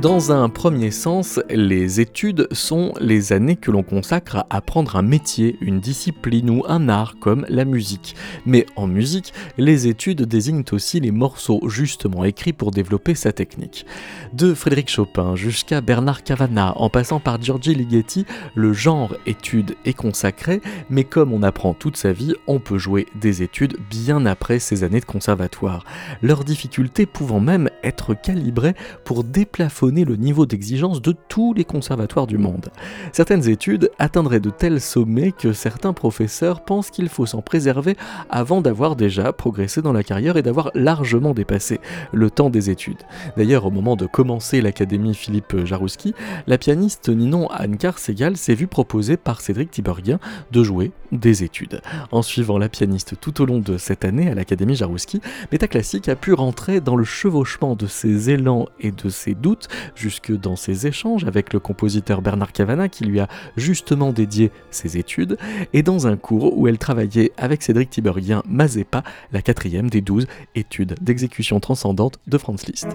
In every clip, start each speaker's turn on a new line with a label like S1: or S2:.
S1: Dans un premier sens, les études sont les années que l'on consacre à apprendre un métier, une discipline ou un art comme la musique. Mais en musique, les études désignent aussi les morceaux justement écrits pour développer sa technique. De Frédéric Chopin jusqu'à Bernard Cavana, en passant par Giorgi Ligeti, le genre études est consacré, mais comme on apprend toute sa vie, on peut jouer des études bien après ces années de conservatoire. Leur difficulté pouvant même être calibrée pour déplafonner le niveau d'exigence de tous les conservatoires du monde. Certaines études atteindraient de tels sommets que certains professeurs pensent qu'il faut s'en préserver avant d'avoir déjà progressé dans la carrière et d'avoir largement dépassé le temps des études. D'ailleurs, au moment de commencer l'académie Philippe Jarouski, la pianiste Ninon Anne-Car Segal s'est vue proposer par Cédric Tiberghien de jouer des études. En suivant la pianiste tout au long de cette année à l'académie Jarouski, Méta Classique a pu rentrer dans le chevauchement de ses élans et de ses doutes jusque dans ses échanges avec le compositeur Bernard Cavana qui lui a justement dédié ses études, et dans un cours où elle travaillait avec Cédric Tiberghien Mazepa, la quatrième des douze études d'exécution transcendante de Franz Liszt.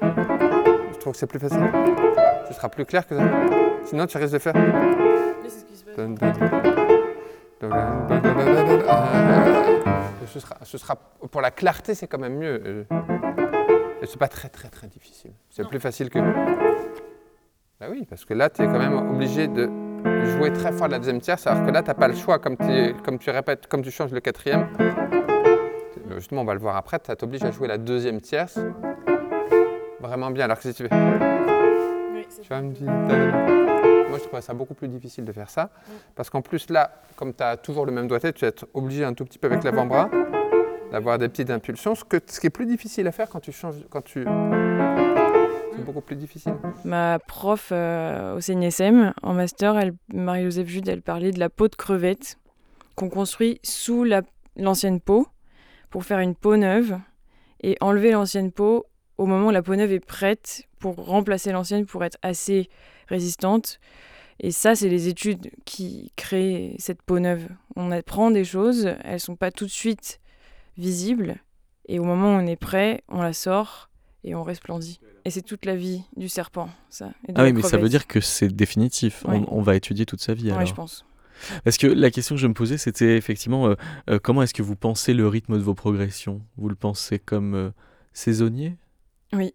S2: Je trouve que c'est plus facile. Ce sera plus clair que ça. Sinon, tu risques de faire. Ce sera, ce sera, pour la clarté, c'est quand même mieux. Et c'est pas très très très difficile. C'est plus facile que. Bah oui, parce que là, tu es quand même obligé de jouer très fort la deuxième tierce, alors que là, tu n'as pas le choix, comme, comme tu répètes, comme tu changes le quatrième. Justement, on va le voir après, tu t'obliges à jouer la deuxième tierce vraiment bien. Alors que si tu fais. Oui, Moi, je trouvais ça beaucoup plus difficile de faire ça, parce qu'en plus, là, comme tu as toujours le même doigté, tu vas être obligé un tout petit peu avec l'avant-bras d'avoir des petites impulsions, ce, que, ce qui est plus difficile à faire quand tu changes, quand tu... C'est beaucoup plus difficile.
S3: Ma prof euh, au CNSM, en master, Marie-Joseph Jude, elle parlait de la peau de crevette qu'on construit sous l'ancienne peau pour faire une peau neuve et enlever l'ancienne peau au moment où la peau neuve est prête pour remplacer l'ancienne pour être assez résistante. Et ça, c'est les études qui créent cette peau neuve. On apprend des choses, elles sont pas tout de suite visible. Et au moment où on est prêt, on la sort et on resplendit. Et c'est toute la vie du serpent, ça.
S1: ah oui, mais ça veut dire que c'est définitif. On, va étudier toute sa vie.
S3: Oui, je pense.
S1: Parce que la question que je me posais, c'était effectivement euh, euh, comment est-ce que vous pensez le rythme de vos progressions? Vous le pensez comme euh, saisonnier?
S3: Oui.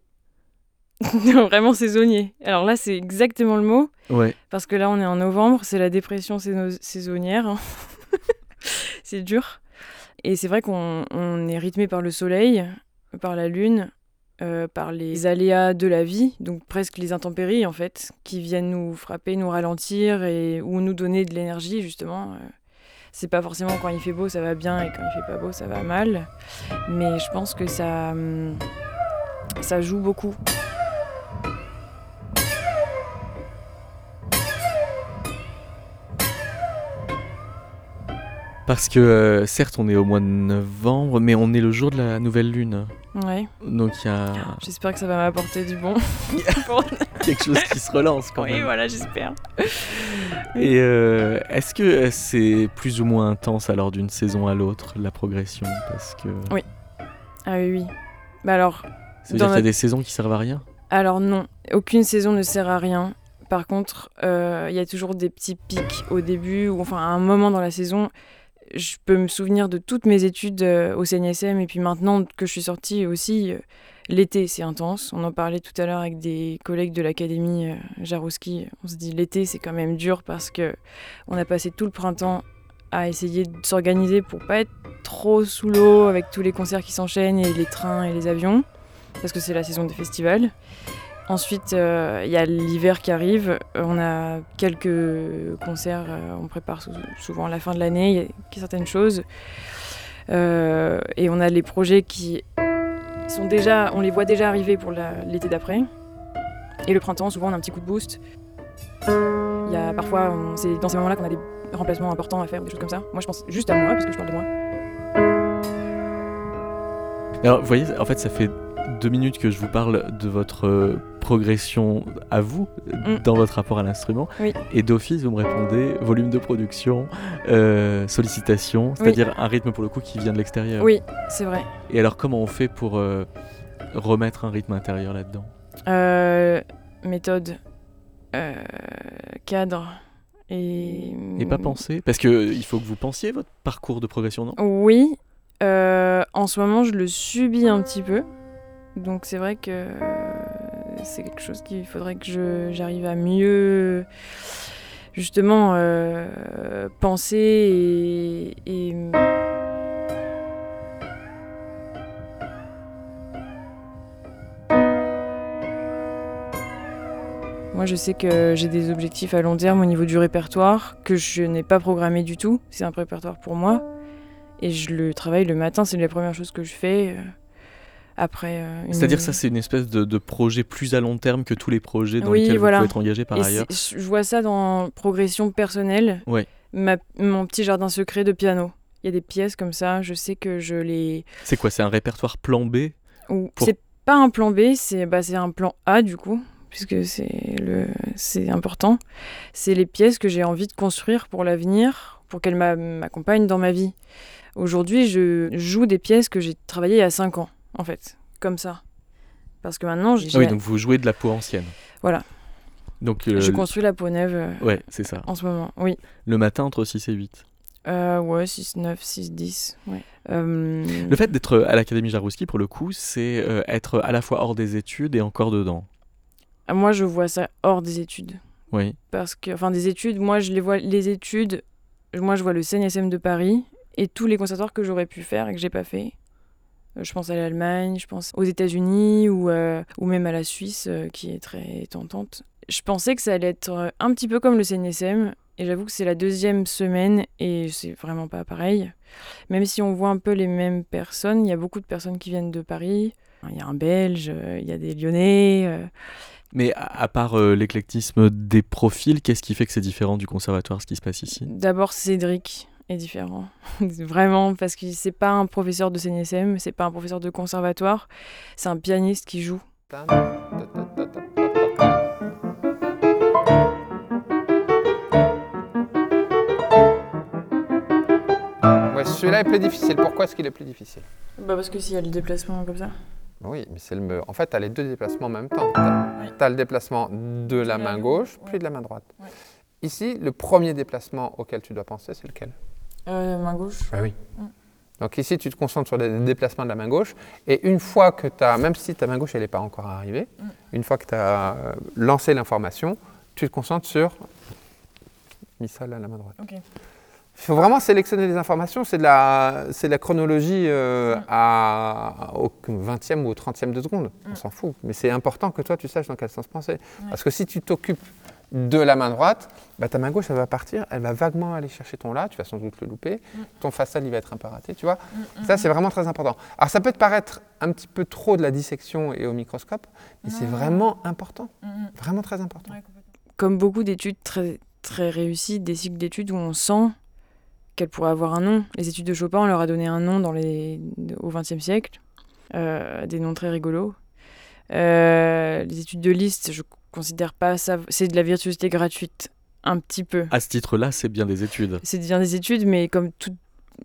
S3: vraiment saisonnier. Alors là, c'est exactement le mot.
S1: Ouais.
S3: Parce que là, on est en novembre, c'est la dépression saisonnière. Hein. c'est dur. Et c'est vrai qu'on est rythmé par le soleil, par la lune, euh, par les aléas de la vie, donc presque les intempéries en fait, qui viennent nous frapper, nous ralentir et ou nous donner de l'énergie justement. Euh. C'est pas forcément quand il fait beau ça va bien et quand il fait pas beau ça va mal, mais je pense que ça, hum, ça joue beaucoup.
S1: Parce que euh, certes, on est au mois de novembre, mais on est le jour de la nouvelle lune.
S3: Ouais.
S1: Donc il y a.
S3: J'espère que ça va m'apporter du bon.
S1: Quelque chose qui se relance quand même.
S3: Oui, voilà, j'espère.
S1: Et euh, est-ce que c'est plus ou moins intense alors d'une saison à l'autre la progression? Parce que.
S3: Oui. Ah oui, oui. Bah alors.
S1: Ça veut dire qu'il y a des saisons qui servent à rien?
S3: Alors non, aucune saison ne sert à rien. Par contre, euh, il y a toujours des petits pics au début ou enfin à un moment dans la saison je peux me souvenir de toutes mes études euh, au CNSM et puis maintenant que je suis sortie aussi, euh, l'été c'est intense. On en parlait tout à l'heure avec des collègues de l'académie euh, Jarouski. On se dit l'été c'est quand même dur parce que on a passé tout le printemps à essayer de s'organiser pour pas être trop sous l'eau avec tous les concerts qui s'enchaînent et les trains et les avions parce que c'est la saison des festivals. Ensuite, euh, il y a l'hiver qui arrive. On a quelques concerts, euh, on prépare souvent la fin de l'année, il y a certaines choses. Euh, et on a les projets qui sont déjà, on les voit déjà arriver pour l'été d'après. Et le printemps, souvent, on a un petit coup de boost. Il y a parfois, c'est dans ces moments-là qu'on a des remplacements importants à faire, des choses comme ça. Moi, je pense juste à moi, parce que je parle de moi.
S1: Alors, vous voyez, en fait, ça fait deux minutes que je vous parle de votre euh, progression à vous
S3: Mm.
S1: dans votre rapport à l'instrument.
S3: Oui.
S1: Et d'office, vous me répondez volume de production, euh, sollicitation, c'est-à-dire un rythme pour le coup qui vient de l'extérieur.
S3: Oui, c'est vrai.
S1: Et alors, comment on fait pour euh, remettre un rythme intérieur là-dedans?
S3: Euh, méthode, cadre et.
S1: Et pas penser Parce qu'il faut que vous pensiez votre parcours de progression, non?
S3: Oui. en ce moment, je le subis un petit peu. Donc c'est vrai que euh, c'est quelque chose qu'il faudrait que j'arrive à mieux justement euh, penser et, et Moi, je sais que j'ai des objectifs à long terme au niveau du répertoire que je n'ai pas programmé du tout. C'est un répertoire pour moi. Et je le travaille le matin, c'est la première chose que je fais. Euh, Après. euh, une-
S1: C'est-à-dire ça, c'est une espèce de, de projet plus à long terme que tous les projets dans
S3: Oui,
S1: lesquels
S3: voilà.
S1: vous pouvez être engagé par
S3: Et
S1: ailleurs.
S3: je vois ça dans progression personnelle.
S1: Ouais.
S3: Ma- mon petit jardin secret de piano. Il y a des pièces comme ça, je sais que je les.
S1: C'est quoi C'est un répertoire plan B
S3: ou-
S1: Pour-
S3: C'est pas un plan B, c'est bah, c'est un plan A du coup, puisque c'est le c'est important. C'est les pièces que j'ai envie de construire pour l'avenir, pour qu'elles m'a- m'accompagnent dans ma vie. Aujourd'hui, je joue des pièces que j'ai travaillées il y a 5 ans, en fait, comme ça. Parce que maintenant, j'ai-
S1: Ah oui, donc vous jouez de la peau ancienne.
S3: Voilà.
S1: Donc, euh,
S3: je construis la peau neuve euh,
S1: ouais, c'est ça.
S3: en ce moment. Oui.
S1: Le matin entre 6 et 8.
S3: Euh, ouais, 6, 9, 6, 10. Ouais. Euh,
S1: Le fait d'être à l'Académie Jarouski, pour le coup, c'est euh, être à la fois hors des études et encore dedans.
S3: ah, Moi, je vois ça hors des études.
S1: Oui.
S3: Parce que, enfin, des études, moi, je les vois, les études, moi, je vois le CNSM de Paris et tous les conservatoires que j'aurais pu faire et que j'ai pas fait. Je pense à l'Allemagne, je pense aux États-Unis ou, euh, ou même à la Suisse, euh, qui est très tentante. Je pensais que ça allait être euh, un petit peu comme le CNSM, et j'avoue que c'est la deuxième semaine et c'est vraiment pas pareil. Même si on voit un peu les mêmes personnes, il y a beaucoup de personnes qui viennent de Paris. Il y a un Belge, il y a des Lyonnais. euh,
S1: Mais à, à part euh, l'éclectisme des profils, qu'est-ce qui fait que c'est différent du conservatoire, ce qui se passe ici?
S3: D'abord, Cédric est différent. Vraiment, parce que c'est pas un professeur de CNSM, c'est pas un professeur de conservatoire, c'est un pianiste qui joue.
S2: Ouais, celui-là est plus difficile. Pourquoi est-ce qu'il est plus difficile?
S3: Bah parce que s'il y a le déplacement comme ça.
S2: Oui, mais c'est le. En fait, tu as les deux déplacements en même temps. Tu as, le déplacement de la main gauche, puis de la main droite. Ici, le premier déplacement auquel tu dois penser, c'est lequel?
S3: Euh, main gauche.
S2: Ah oui.
S3: Mm.
S2: Donc ici, tu te concentres sur les déplacements de la main gauche. Et une fois que tu as, même si ta main gauche, elle n'est pas encore arrivée,
S3: Mm.
S2: une fois que tu as euh, lancé l'information, tu te concentres sur mi sol à la main droite.
S3: Ok.
S2: Il faut vraiment sélectionner les informations. C'est de la, c'est la chronologie euh,
S3: Mm.
S2: à, au 20e ou au 30e de seconde. On s'en fout. Mais c'est important que toi, tu saches dans quel sens penser. Parce que si tu t'occupes de la main droite, bah, ta main gauche, elle va partir, elle va vaguement aller chercher ton La, tu vas sans doute le louper.
S3: Mm.
S2: Ton Fa sol, il va être un peu raté, tu vois. Ça, c'est vraiment très important. Alors, ça peut te paraître un petit peu trop de la dissection et au microscope, mais c'est vraiment important. Vraiment très important.
S3: Comme beaucoup d'études très, très réussies, des cycles d'études où on sent qu'elles pourraient avoir un nom. Les études de Chopin, on leur a donné un nom dans les... au XXe siècle, euh, des noms très rigolos. Euh, les études de Liszt, je considère pas ça. C'est de la virtuosité gratuite, un petit peu.
S1: À ce titre-là, c'est bien des études.
S3: C'est bien des études, mais comme tout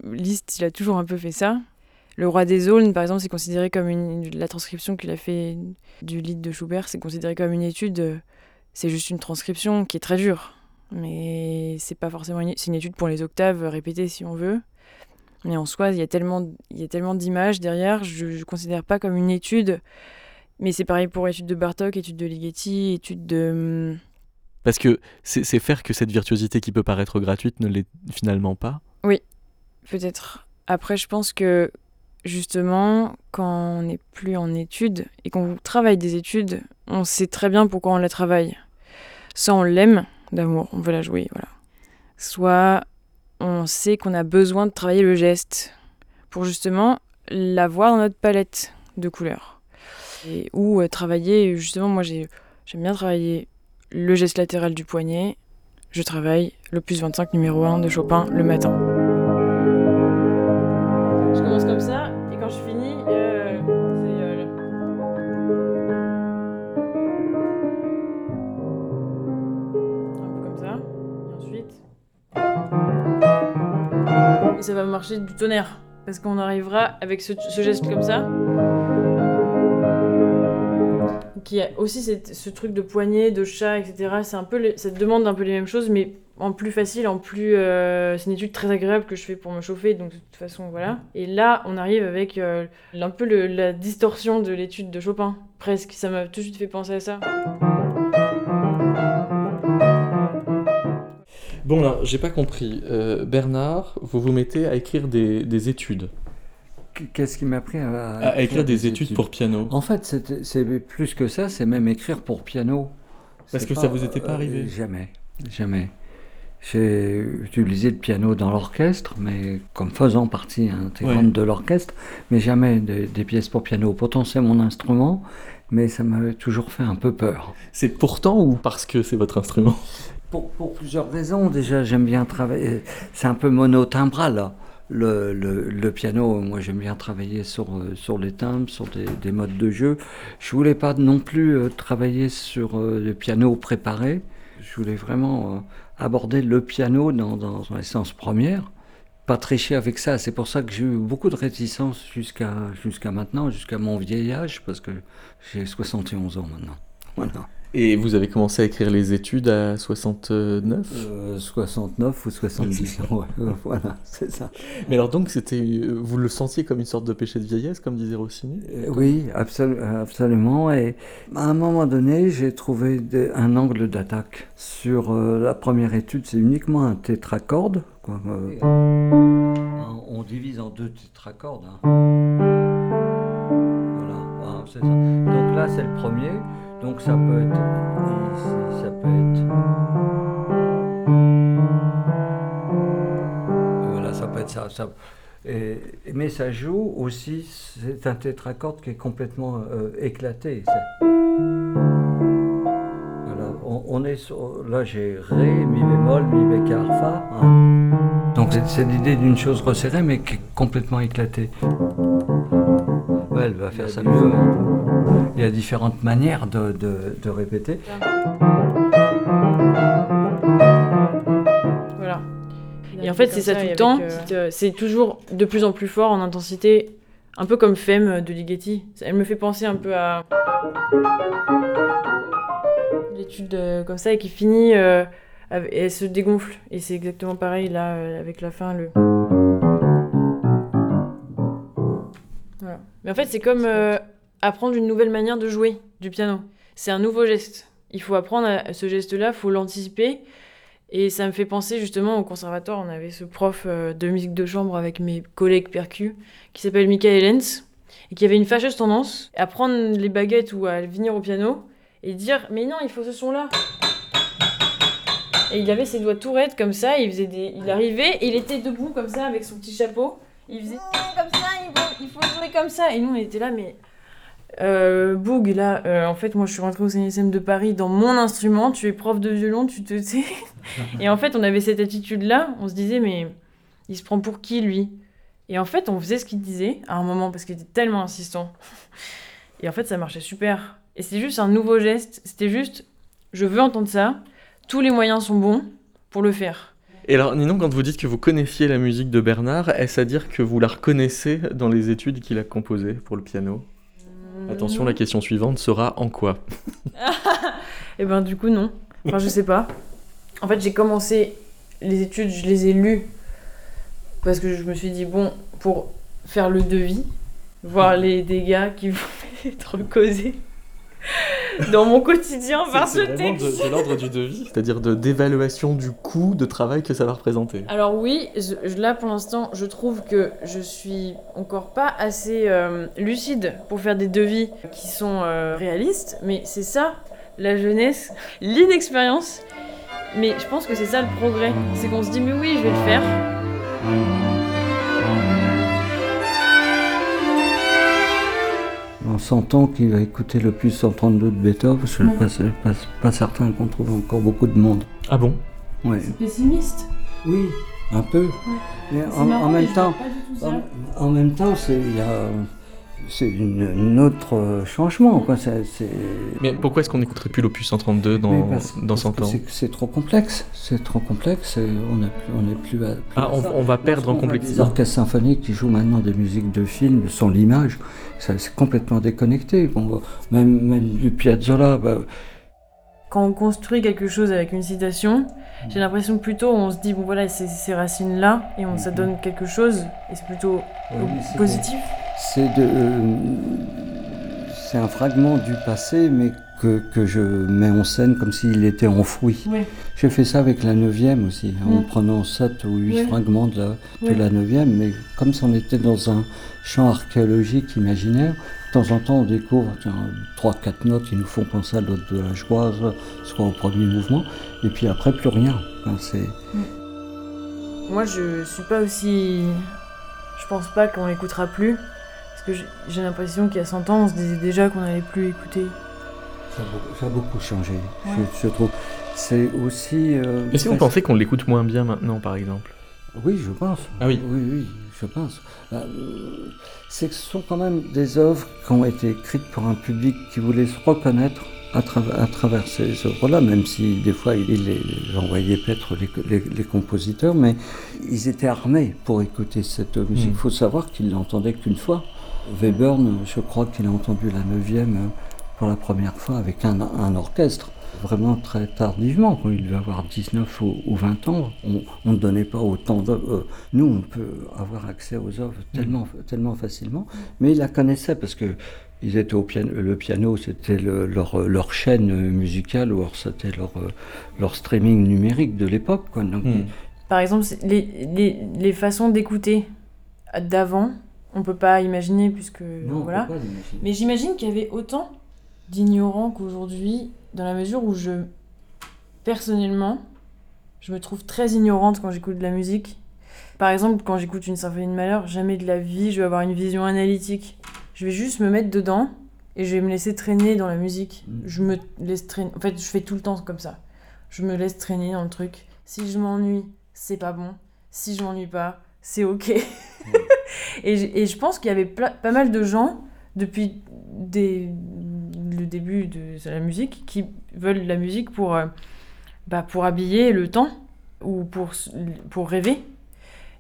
S3: Liszt, il a toujours un peu fait ça. Le roi des aulnes, par exemple, c'est considéré comme une, la transcription qu'il a fait du lied de Schubert, c'est considéré comme une étude. C'est juste une transcription qui est très dure, mais c'est pas forcément une, c'est une étude pour les octaves répétées si on veut. Mais en soi, il y a tellement, il y a tellement d'images derrière, je ne considère pas comme une étude. Mais c'est pareil pour études de Bartok, études de Ligeti, études de. hum,
S1: Parce que c'est faire que cette virtuosité qui peut paraître gratuite ne l'est finalement pas.
S3: Peut-être. Après, je pense que justement, quand on n'est plus en études et qu'on travaille des études, on sait très bien pourquoi on la travaille. Soit on l'aime d'amour, on veut la jouer, voilà. Soit on sait qu'on a besoin de travailler le geste pour justement l'avoir dans notre palette de couleurs. Et, ou euh, travailler, justement, moi j'aime bien travailler le geste latéral du poignet. Je travaille l'opus 25 numéro 1 de Chopin le matin. Je commence comme ça et quand je finis, euh, c'est euh, un peu comme ça. Et ensuite, et ça va marcher du tonnerre parce qu'on arrivera avec ce geste comme ça. Qui a aussi ce truc de poignet, de chat, etc. C'est un peu ça demande un peu les mêmes choses, mais en plus facile, en plus. euh, c'est une étude très agréable que je fais pour me chauffer, donc de toute façon, voilà. Et là, on arrive avec euh, un peu le- la distorsion de l'étude de Chopin, presque. Ça m'a tout de suite fait penser à ça.
S1: Bon, alors, j'ai pas compris. Euh, Bernard, vous vous mettez à écrire des études.
S4: Qu'est-ce qui m'a pris à,
S1: À écrire des études pour piano.
S4: En fait, c'est plus que ça, c'est même écrire pour piano.
S1: Parce que ça vous était pas arrivé?
S4: Jamais, jamais. J'ai utilisé le piano dans l'orchestre, mais comme faisant partie intégrante
S1: Ouais.
S4: de l'orchestre, mais jamais des, des pièces pour piano. Pourtant, c'est mon instrument, mais ça m'avait toujours fait un peu peur.
S1: C'est pourtant ou parce que c'est votre instrument?
S4: Pour, pour plusieurs raisons. Déjà, j'aime bien travailler. C'est un peu monotimbral. là. Le, piano, moi j'aime bien travailler sur, euh, sur les timbres, sur des, des modes de jeu. Je voulais pas non plus euh, travailler sur euh, le piano préparé. Je voulais vraiment aborder le piano dans, dans son essence première. Pas tricher avec ça. C'est pour ça que j'ai eu beaucoup de réticence jusqu'à jusqu'à maintenant, jusqu'à mon vieil âge, parce que j'ai 71 ans maintenant. Voilà.
S1: Et vous avez commencé à écrire les études à 69
S4: Euh, 69 ou 70 ans, ouais, euh, voilà, c'est ça.
S1: Mais alors donc, c'était, euh, vous le sentiez comme une sorte de péché de vieillesse, comme disait Rossini?
S4: Euh, Oui, absolu- absolument. Et à un moment donné, j'ai trouvé un angle d'attaque. Sur euh, la première étude, c'est uniquement un tétracorde. quoi, euh, on divise en deux tétracordes. hein. Voilà, ah, c'est ça. Donc là, c'est le premier. Donc ça peut être ici, ça peut être. Voilà, ça peut être ça. ça- et- mais ça joue aussi, c'est un tétracorde qui est complètement euh, éclaté. Voilà, on, on est sur, là j'ai Ré, Mi bémol, Mi bécard, Fa. hein. Donc c'est- c'est l'idée d'une chose resserrée mais qui est complètement éclatée. Ouais, elle va faire ça mieux. Il y a différentes manières de, de- de répéter.
S3: Voilà. Et en fait, c'est ça tout le temps. C'est, euh, C'est toujours de plus en plus fort en intensité, un peu comme Femme de Ligeti. Elle me fait penser un peu à l'étude euh, comme ça et qui finit euh, avec- et elle se dégonfle. Et c'est exactement pareil là euh, avec la fin le. Voilà. Mais en fait, c'est comme euh, apprendre une nouvelle manière de jouer du piano. C'est un nouveau geste. Il faut apprendre à ce geste-là, il faut l'anticiper. Et ça me fait penser justement au conservatoire, on avait ce prof euh, de musique de chambre avec mes collègues percus qui s'appelle Michael Lenz et qui avait une fâcheuse tendance à prendre les baguettes ou à venir au piano et dire mais non il faut ce son là et il avait ses doigts tout raides comme ça il faisait des il arrivait et il était debout comme ça avec son petit chapeau il faisait comme ça il faut jouer comme ça et nous on était là mais euh, Boug, là, euh, en fait, moi je suis rentrée au CNSM de Paris dans mon instrument, tu es prof de violon, tu te sais. Et en fait, on avait cette attitude-là, on se disait, mais il se prend pour qui lui? Et en fait, on faisait ce qu'il disait à un moment parce qu'il était tellement insistant. Et en fait, ça marchait super. Et c'était juste un nouveau geste, c'était juste, je veux entendre ça, tous les moyens sont bons pour le faire.
S1: Et alors, Ninon, quand vous dites que vous connaissiez la musique de Bernard, est-ce à dire que vous la reconnaissez dans les études qu'il a composées pour le piano? Attention, la question suivante sera en quoi
S3: Et ben du coup non. Enfin je sais pas. En fait j'ai commencé les études, je les ai lues parce que je me suis dit bon pour faire le devis, voir les dégâts qui vont être causés dans mon quotidien par ce
S1: C'est vraiment de,
S3: texte.
S1: de l'ordre du devis, c'est-à-dire de d'évaluation du coût de travail que ça va représenter.
S3: Alors oui, je- je- là pour l'instant, je trouve que je suis encore pas assez euh, lucide pour faire des devis qui sont euh, réalistes, mais c'est ça, la jeunesse, l'inexpérience. Mais je pense que c'est ça le progrès, c'est qu'on se dit mais oui, je vais le faire.
S4: S'entend qu'il va écouter le plus 132 de Beethoven, je suis pas, pas, pas certain qu'on trouve encore beaucoup de monde.
S1: Ah bon?
S4: Ouais.
S3: Pessimiste.
S4: Oui, un peu. Mais en, en même temps, en, en même temps, c'est il y a, c'est une, autre euh, changement. Quoi.
S1: Mais pourquoi est-ce qu'on n'écouterait plus l'opus 132 dans, dans 100 ans
S4: c'est, trop complexe. C'est trop complexe. on n'est on est plus,
S1: ah, on, va perdre en complexité. Les
S4: orchestres symphoniques qui jouent maintenant des musiques de films sans l'image, c'est complètement déconnecté. Bon, même, même du Piazzolla. Bah,
S3: quand on construit quelque chose avec une citation, j'ai l'impression que plutôt on se dit, bon voilà, c'est ces racines-là, et on, ça donne quelque chose, et c'est plutôt positif.
S4: C'est euh, c'est un fragment du passé, mais que, que, je mets en scène comme s'il était enfoui. J'ai fait ça avec la neuvième aussi, en mm. prenant sept ou huit fragments de la, de la neuvième, mais comme si on était dans un champ archéologique imaginaire, de temps en temps, on découvre trois, quatre notes qui nous font penser à l'autre de la joie, soit au premier mouvement, et puis après, plus rien. c'est...
S3: Moi, je suis pas aussi. Je pense pas qu'on l'écoutera plus, que j'ai l'impression qu'il y a 100 ans, on se disait déjà qu'on n'allait plus écouter.
S4: Ça a beaucoup, changé, je, trouve. C'est aussi.
S1: Euh, Est-ce que vous pensez qu'on l'écoute moins bien maintenant, par exemple?
S4: Oui, je pense.
S1: Ah oui
S4: Oui, oui, je pense. Bah, euh, c'est que ce sont quand même des œuvres qui ont été écrites pour un public qui voulait se reconnaître à, travers ces œuvres-là, même si des fois il les, envoyait peut-être les, compositeurs, mais ils étaient armés pour écouter cette musique. Il hmm. faut savoir qu'ils l'entendaient qu'une fois. Webern, je crois qu'il a entendu la neuvième euh, pour la première fois avec un orchestre vraiment très tardivement, quand il devait avoir 19 ou, 20 ans. On ne donnait pas autant de... Euh, nous, on peut avoir accès aux œuvres tellement, tellement facilement, mais il la connaissait parce que ils étaient au piano, le piano, c'était leur, leur, chaîne musicale ou c'était leur, leur streaming numérique de l'époque.
S3: Hmm. Par exemple, les, les, les façons d'écouter d'avant, on peut pas imaginer puisque voilà. Mais j'imagine qu'il y avait autant d'ignorants qu'aujourd'hui dans la mesure où je, personnellement, je me trouve très ignorante quand j'écoute de la musique. Par exemple, quand j'écoute une symphonie de malheur, jamais de la vie je vais avoir une vision analytique. Je vais juste me mettre dedans et je vais me laisser traîner dans la musique. Mm. Je me laisse traîner. En fait, je fais tout le temps comme ça. Je me laisse traîner dans le truc. Si je m'ennuie, c'est pas bon. Si je m'ennuie pas, c'est ok. Et, je pense qu'il y avait pas mal de gens depuis le début de, la musique, qui veulent la musique pour, euh, bah, pour habiller le temps ou pour, pour rêver.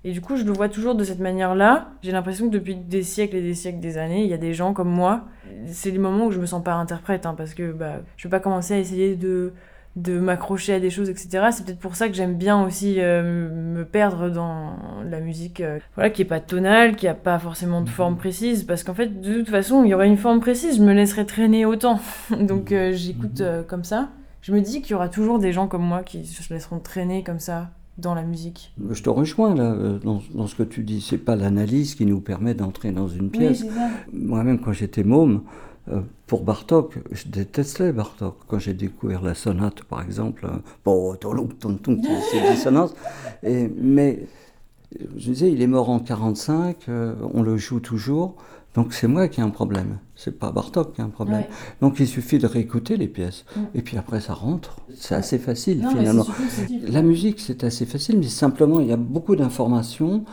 S3: Et du coup, je le vois toujours de cette manière-là. J'ai l'impression que depuis des siècles et des siècles, des années, il y a des gens comme moi. C'est les moments où je me sens pas interprète, hein, parce que bah, je vais pas commencer à essayer de de m'accrocher à des choses, etc. C'est peut-être pour ça que j'aime bien aussi euh, me perdre dans la musique euh, voilà, qui est pas tonale, qui a pas forcément de forme précise, parce qu'en fait, de toute façon, il y aurait une forme précise, je me laisserais traîner autant. Donc euh, j'écoute comme ça. Je me dis qu'il y aura toujours des gens comme moi qui se laisseront traîner comme ça dans la musique.
S4: Je te rejoins là dans, dans ce que tu dis. C'est pas l'analyse qui nous permet d'entrer dans une pièce. Moi-même, quand j'étais môme, pour Bartok, je détestais Bartok. Quand j'ai découvert la sonate, par exemple, bon, c'est dissonance. Et, mais je disais, il est mort en 45, euh, on le joue toujours. Donc c'est moi qui ai un problème, c'est pas Bartok qui a un problème. Donc il suffit de réécouter les pièces, et puis après ça rentre. C'est assez facile finalement. La musique c'est assez facile, mais simplement il y a beaucoup d'informations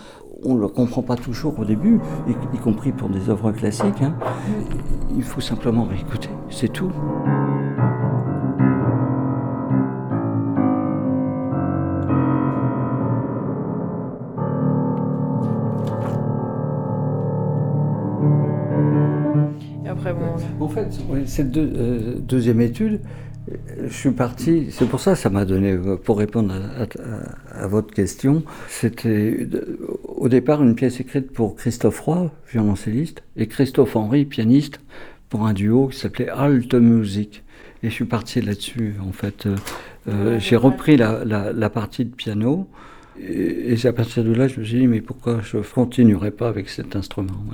S4: on ne le comprend pas toujours au début, y, compris pour des œuvres classiques. Hein. Il faut simplement réécouter, c'est tout.
S3: Et après, bon...
S4: En fait, cette euh, deuxième étude, je suis parti, c'est pour ça que ça m'a donné, pour répondre à, votre question, c'était au départ une pièce écrite pour Christophe Roy, violoncelliste, et Christophe Henry, pianiste, pour un duo qui s'appelait Alt Music. Et je suis parti là-dessus, en fait. Euh, euh, j'ai repris la, partie de piano, et, à partir de là, je me suis dit, mais pourquoi je ne continuerai pas avec cet instrument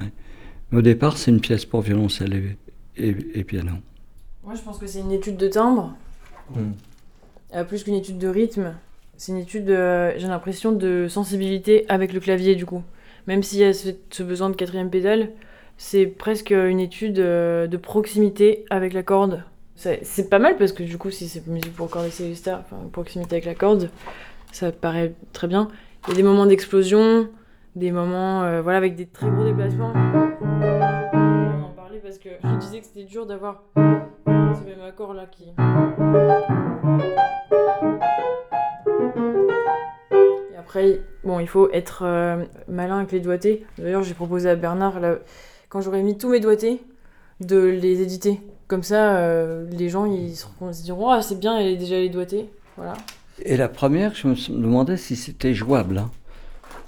S4: Mais au départ, c'est une pièce pour violoncelle et piano.
S3: Moi, je pense que c'est une étude de timbre, hmm. euh, plus qu'une étude de rythme. C'est une étude, euh, j'ai l'impression, de sensibilité avec le clavier, du coup. Même s'il y a ce, besoin de quatrième pédale, c'est presque une étude euh, de proximité avec la corde. C'est pas mal parce que, du coup, si c'est musique pour corde et enfin, proximité avec la corde, ça paraît très bien. Il y a des moments d'explosion, des moments voilà, avec des très gros déplacements. parce que je disais que c'était dur d'avoir ce même accord là qui. Après, bon, il faut être euh, malin avec les doigtés. D'ailleurs, j'ai proposé à Bernard, quand j'aurais mis tous mes doigtés, de les éditer. Comme ça, euh, les gens ils se diront Ah, c'est bien, elle est déjà les doigtés. Voilà.
S4: Et la première, je me demandais si c'était jouable. hein.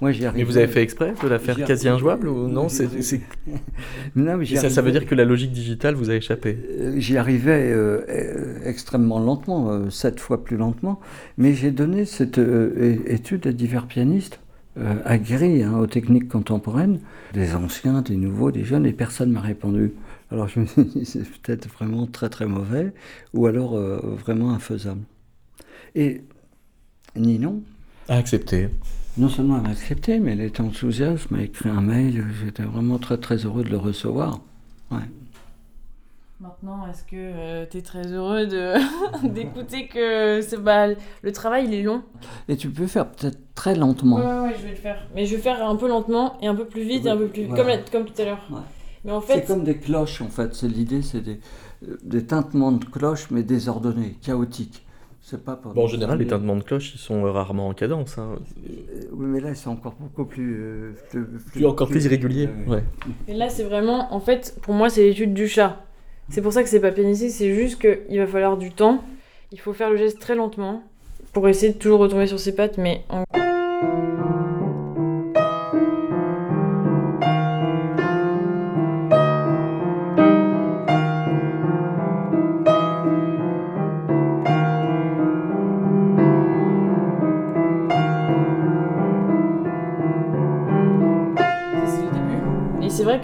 S4: Moi, j'y
S1: Mais vous avez fait exprès de la faire quasi injouable ou non c'est,
S4: mais
S1: Et ça, ça veut dire que la logique digitale vous a échappé?
S4: Euh, J'y arrivais euh, extrêmement lentement, euh, sept fois plus lentement, mais j'ai donné cette euh, étude à divers pianistes aguerris hein, aux techniques contemporaines, des anciens, des nouveaux, des jeunes, et personne m'a répondu. Alors je me suis dit, c'est peut-être vraiment très très mauvais, ou alors vraiment infaisable. Et Ninon,
S1: À accepter.
S4: Non seulement elle m'a accepté, mais elle était enthousiaste, m'a écrit un mail, j'étais vraiment très très heureux de le recevoir. Ouais.
S3: Maintenant, est-ce que tu es très heureux d'écouter que c'est bah, le travail il est long
S4: Et tu peux faire peut-être très lentement.
S3: Ouais, ouais, ouais, je vais le faire. Mais je vais faire un peu lentement et un peu plus vite et un peu plus
S4: Voilà.
S3: comme, la- comme tout à l'heure.
S4: Ouais.
S3: Mais en
S4: C'est
S3: fait,
S4: comme des cloches en fait. C'est l'idée, c'est des, euh, des tintements de cloches mais désordonnés, chaotiques. C'est pas pour-
S1: Bon, en général, les tintements de cloche, ils sont rarement en cadence. hein.
S4: Euh, Oui, mais là, ils sont encore beaucoup plus. euh, plus,
S1: Plus encore plus irréguliers.
S4: Ouais, ouais.
S1: Ouais.
S3: Et là, c'est vraiment, en fait, pour moi, c'est l'étude du chat. C'est pour ça que c'est pas pianistique, c'est juste qu'il va falloir du temps. Il faut faire le geste très lentement pour essayer de toujours retomber sur ses pattes, mais en...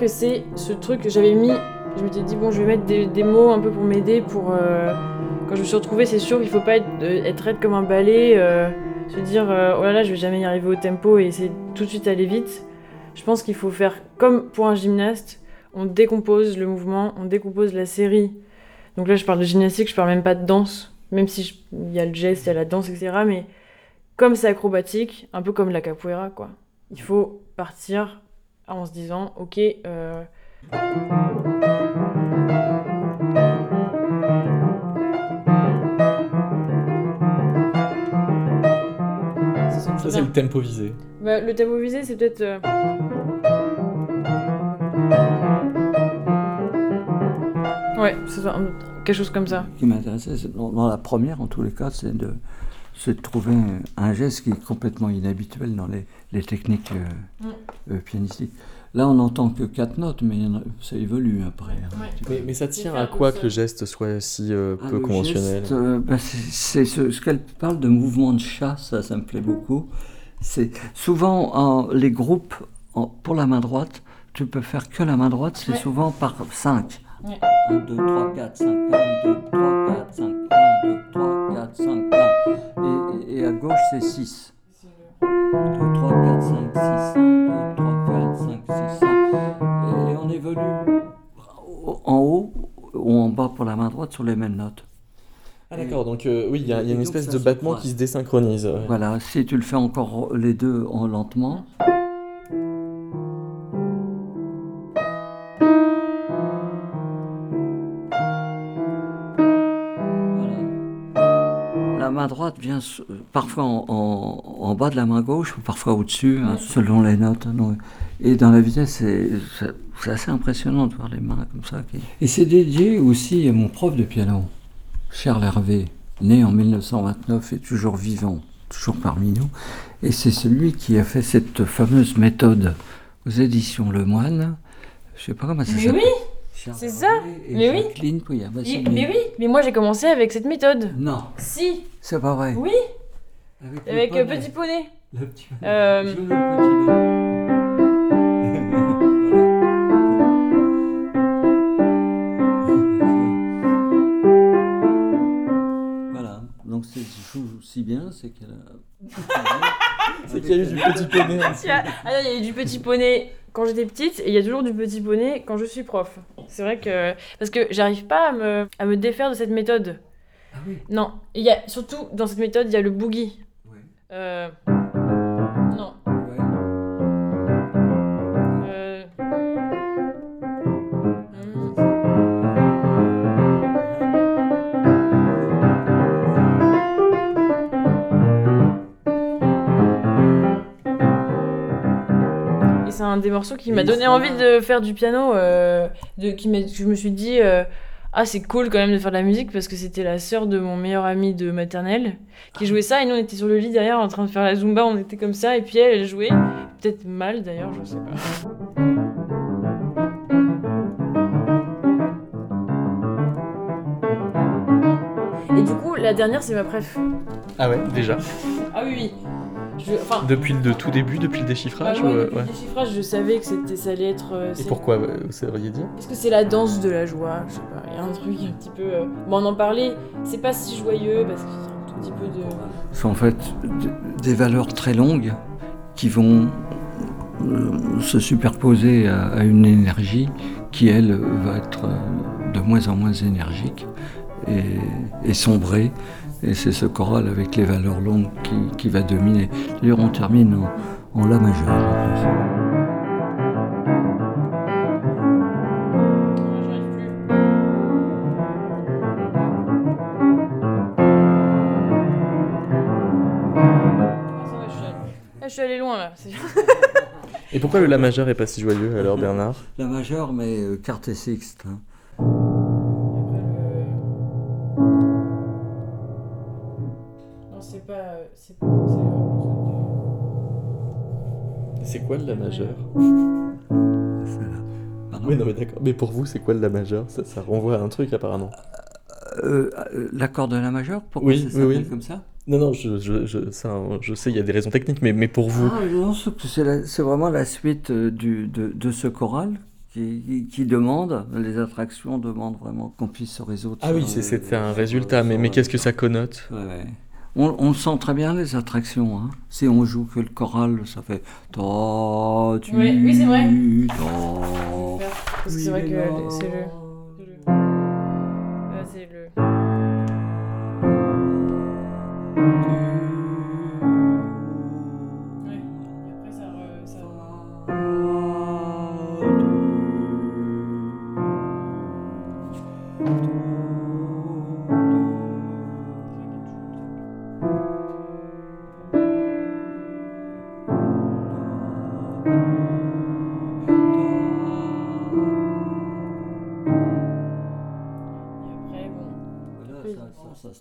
S3: que c'est ce truc que j'avais mis. Je m'étais dit, bon, je vais mettre des, mots un peu pour m'aider. Pour, euh, Quand je me suis retrouvée, c'est sûr qu'il faut pas être, euh, être raide comme un balai, euh, se dire, oh là là, je vais jamais y arriver au tempo et essayer tout de suite aller vite. Je pense qu'il faut faire comme pour un gymnaste on décompose le mouvement, on décompose la série. Donc là, je parle de gymnastique, je parle même pas de danse, même si il y a le geste, il y a la danse, etc. Mais comme c'est acrobatique, un peu comme la capoeira, quoi. Il faut partir en se disant, ok, euh, ça
S1: c'est le tempo visé.
S3: Bah, le tempo visé, c'est peut-être. euh, Ouais, c'est quelque chose comme ça.
S4: Ce qui m'intéressait, dans, la première, en tous les cas, c'est de, de trouver un geste qui est complètement inhabituel dans les, les techniques euh, Euh, pianistiques. Là, on n'entend que quatre notes, mais ça évolue après. hein.
S3: Ouais.
S1: Mais, mais ça tient à quoi que le geste soit si euh,
S4: Ah,
S1: peu
S4: le
S1: conventionnel
S4: geste, euh, bah, c'est c'est ce, ce qu'elle parle de mouvement de chat, ça, ça me plaît beaucoup. C'est souvent en- les groupes en- pour la main droite, tu peux faire que la main droite, c'est
S3: Ouais.
S4: souvent par 5.
S3: Ouais.
S4: 1, 2, 3, 4, 5, 1, 2, 3, 4, 5, 1, 2, 3, 4, 5, 1. Et, et à gauche, c'est 6. 2, 3, 4, 5, 6, 1, 2, 3, 4, 5, 6, 1. Et on évolue en haut ou en bas pour la main droite sur les mêmes notes.
S1: Ah d'accord, donc euh, oui, il y a, y une espèce de battement qui se désynchronise. ouais.
S4: Voilà, si tu le fais encore les deux en lentement. Main droite vient parfois en, en- en bas de la main gauche, ou parfois au-dessus, hein, selon les notes. hein. Et dans la vitesse, c'est assez impressionnant de voir les mains comme ça. qui- Et c'est dédié aussi à mon prof de piano, Charles Hervé, né en 1929 et toujours vivant, toujours parmi nous. Et c'est celui qui a fait cette fameuse méthode aux éditions Le Moine. Je sais pas comment ça
S3: Mais
S4: s'appelle.
S3: oui, c'est ça.
S4: Et
S3: Mais oui.
S4: Bah,
S3: mais, oui, mais moi j'ai commencé avec cette méthode.
S4: Non,
S3: Si,
S4: c'est pas vrai.
S3: oui,
S4: Avec, le
S3: avec euh,
S4: poney.
S3: Petit Poney.
S4: Le petit poney.
S3: Euh,
S4: Joue le petit poney. Voilà, donc c'est joue si bien, c'est qu'elle a.
S1: C'est qu'il y a eu du petit poney.
S3: Ah non, il y a eu du Petit Poney quand j'étais petite et il y a toujours du Petit Poney quand je suis prof. C'est vrai que. Parce que j'arrive pas à me, à me défaire de cette méthode.
S4: Ah oui.
S3: Non, il y a, surtout dans cette méthode, il y a le boogie.
S4: Ouais.
S3: Euh, un des morceaux qui m'a donné envie de faire du piano. euh, de, qui je me suis dit, euh, ah, c'est cool quand même de faire de la musique parce que c'était la sœur de mon meilleur ami de maternelle qui jouait ça. Et nous, on était sur le lit derrière en train de faire la zumba. On était comme ça. Et puis elle, elle jouait. Peut-être mal d'ailleurs, je sais pas. Et du coup, la dernière, c'est ma préf.
S1: Ah ouais, déjà.
S3: Ah oui, oui. Je, enfin,
S1: Depuis le tout début, depuis le déchiffrage
S3: bah ouais,
S1: ou, euh,
S3: depuis
S1: ouais.
S3: le déchiffrage, je savais que c'était, ça allait être. euh,
S1: Et pourquoi euh, vous sauriez dire
S3: Parce que c'est la danse de la joie, je sais pas. Il y a un truc un petit peu. euh, Bon, on en parlait, c'est pas si joyeux parce qu'il y a un tout petit peu de.
S4: C'est en fait des valeurs très longues qui vont se superposer à, à une énergie qui, elle, va être de moins en moins énergique et, et sombrer. Et c'est ce choral avec les valeurs longues qui, qui va dominer. D'ailleurs, on termine en, en La majeur. en plus.
S3: J'arrive plus. Ah, ça va, je suis Ah, suis allée loin là.
S1: Et pourquoi le La majeur est pas si joyeux alors Bernard?
S4: La majeure, mais euh, quarte et sixte. hein.
S3: Pas. euh, C'est
S1: quoi le La majeur
S4: C'est là. Pardon?
S1: Oui non mais d'accord. Mais pour vous c'est quoi le La majeur ça, ça renvoie à un truc apparemment.
S4: Euh, euh, L'accord de la majeure Pourquoi
S1: Oui,
S4: ça
S1: oui,
S4: s'appelle
S1: oui.
S4: comme ça?
S1: Non non je, je, je, ça, je sais il y a des raisons techniques mais, mais pour vous.
S4: Ah, non, c'est vraiment la suite euh, du, de, de ce choral qui, qui- demande, les attractions demandent vraiment qu'on puisse se résoudre.
S1: Ah oui
S4: euh,
S1: c'est un
S4: sur-
S1: résultat mais, mais qu'est-ce que ça connote?
S4: Ouais, ouais. On, on sent très bien les attractions. Hein. Si on joue que le choral, ça fait. Ta, tu,
S3: Ouais, oui, c'est vrai.
S4: ta.
S3: Parce que c'est vrai que c'est le. c'est le-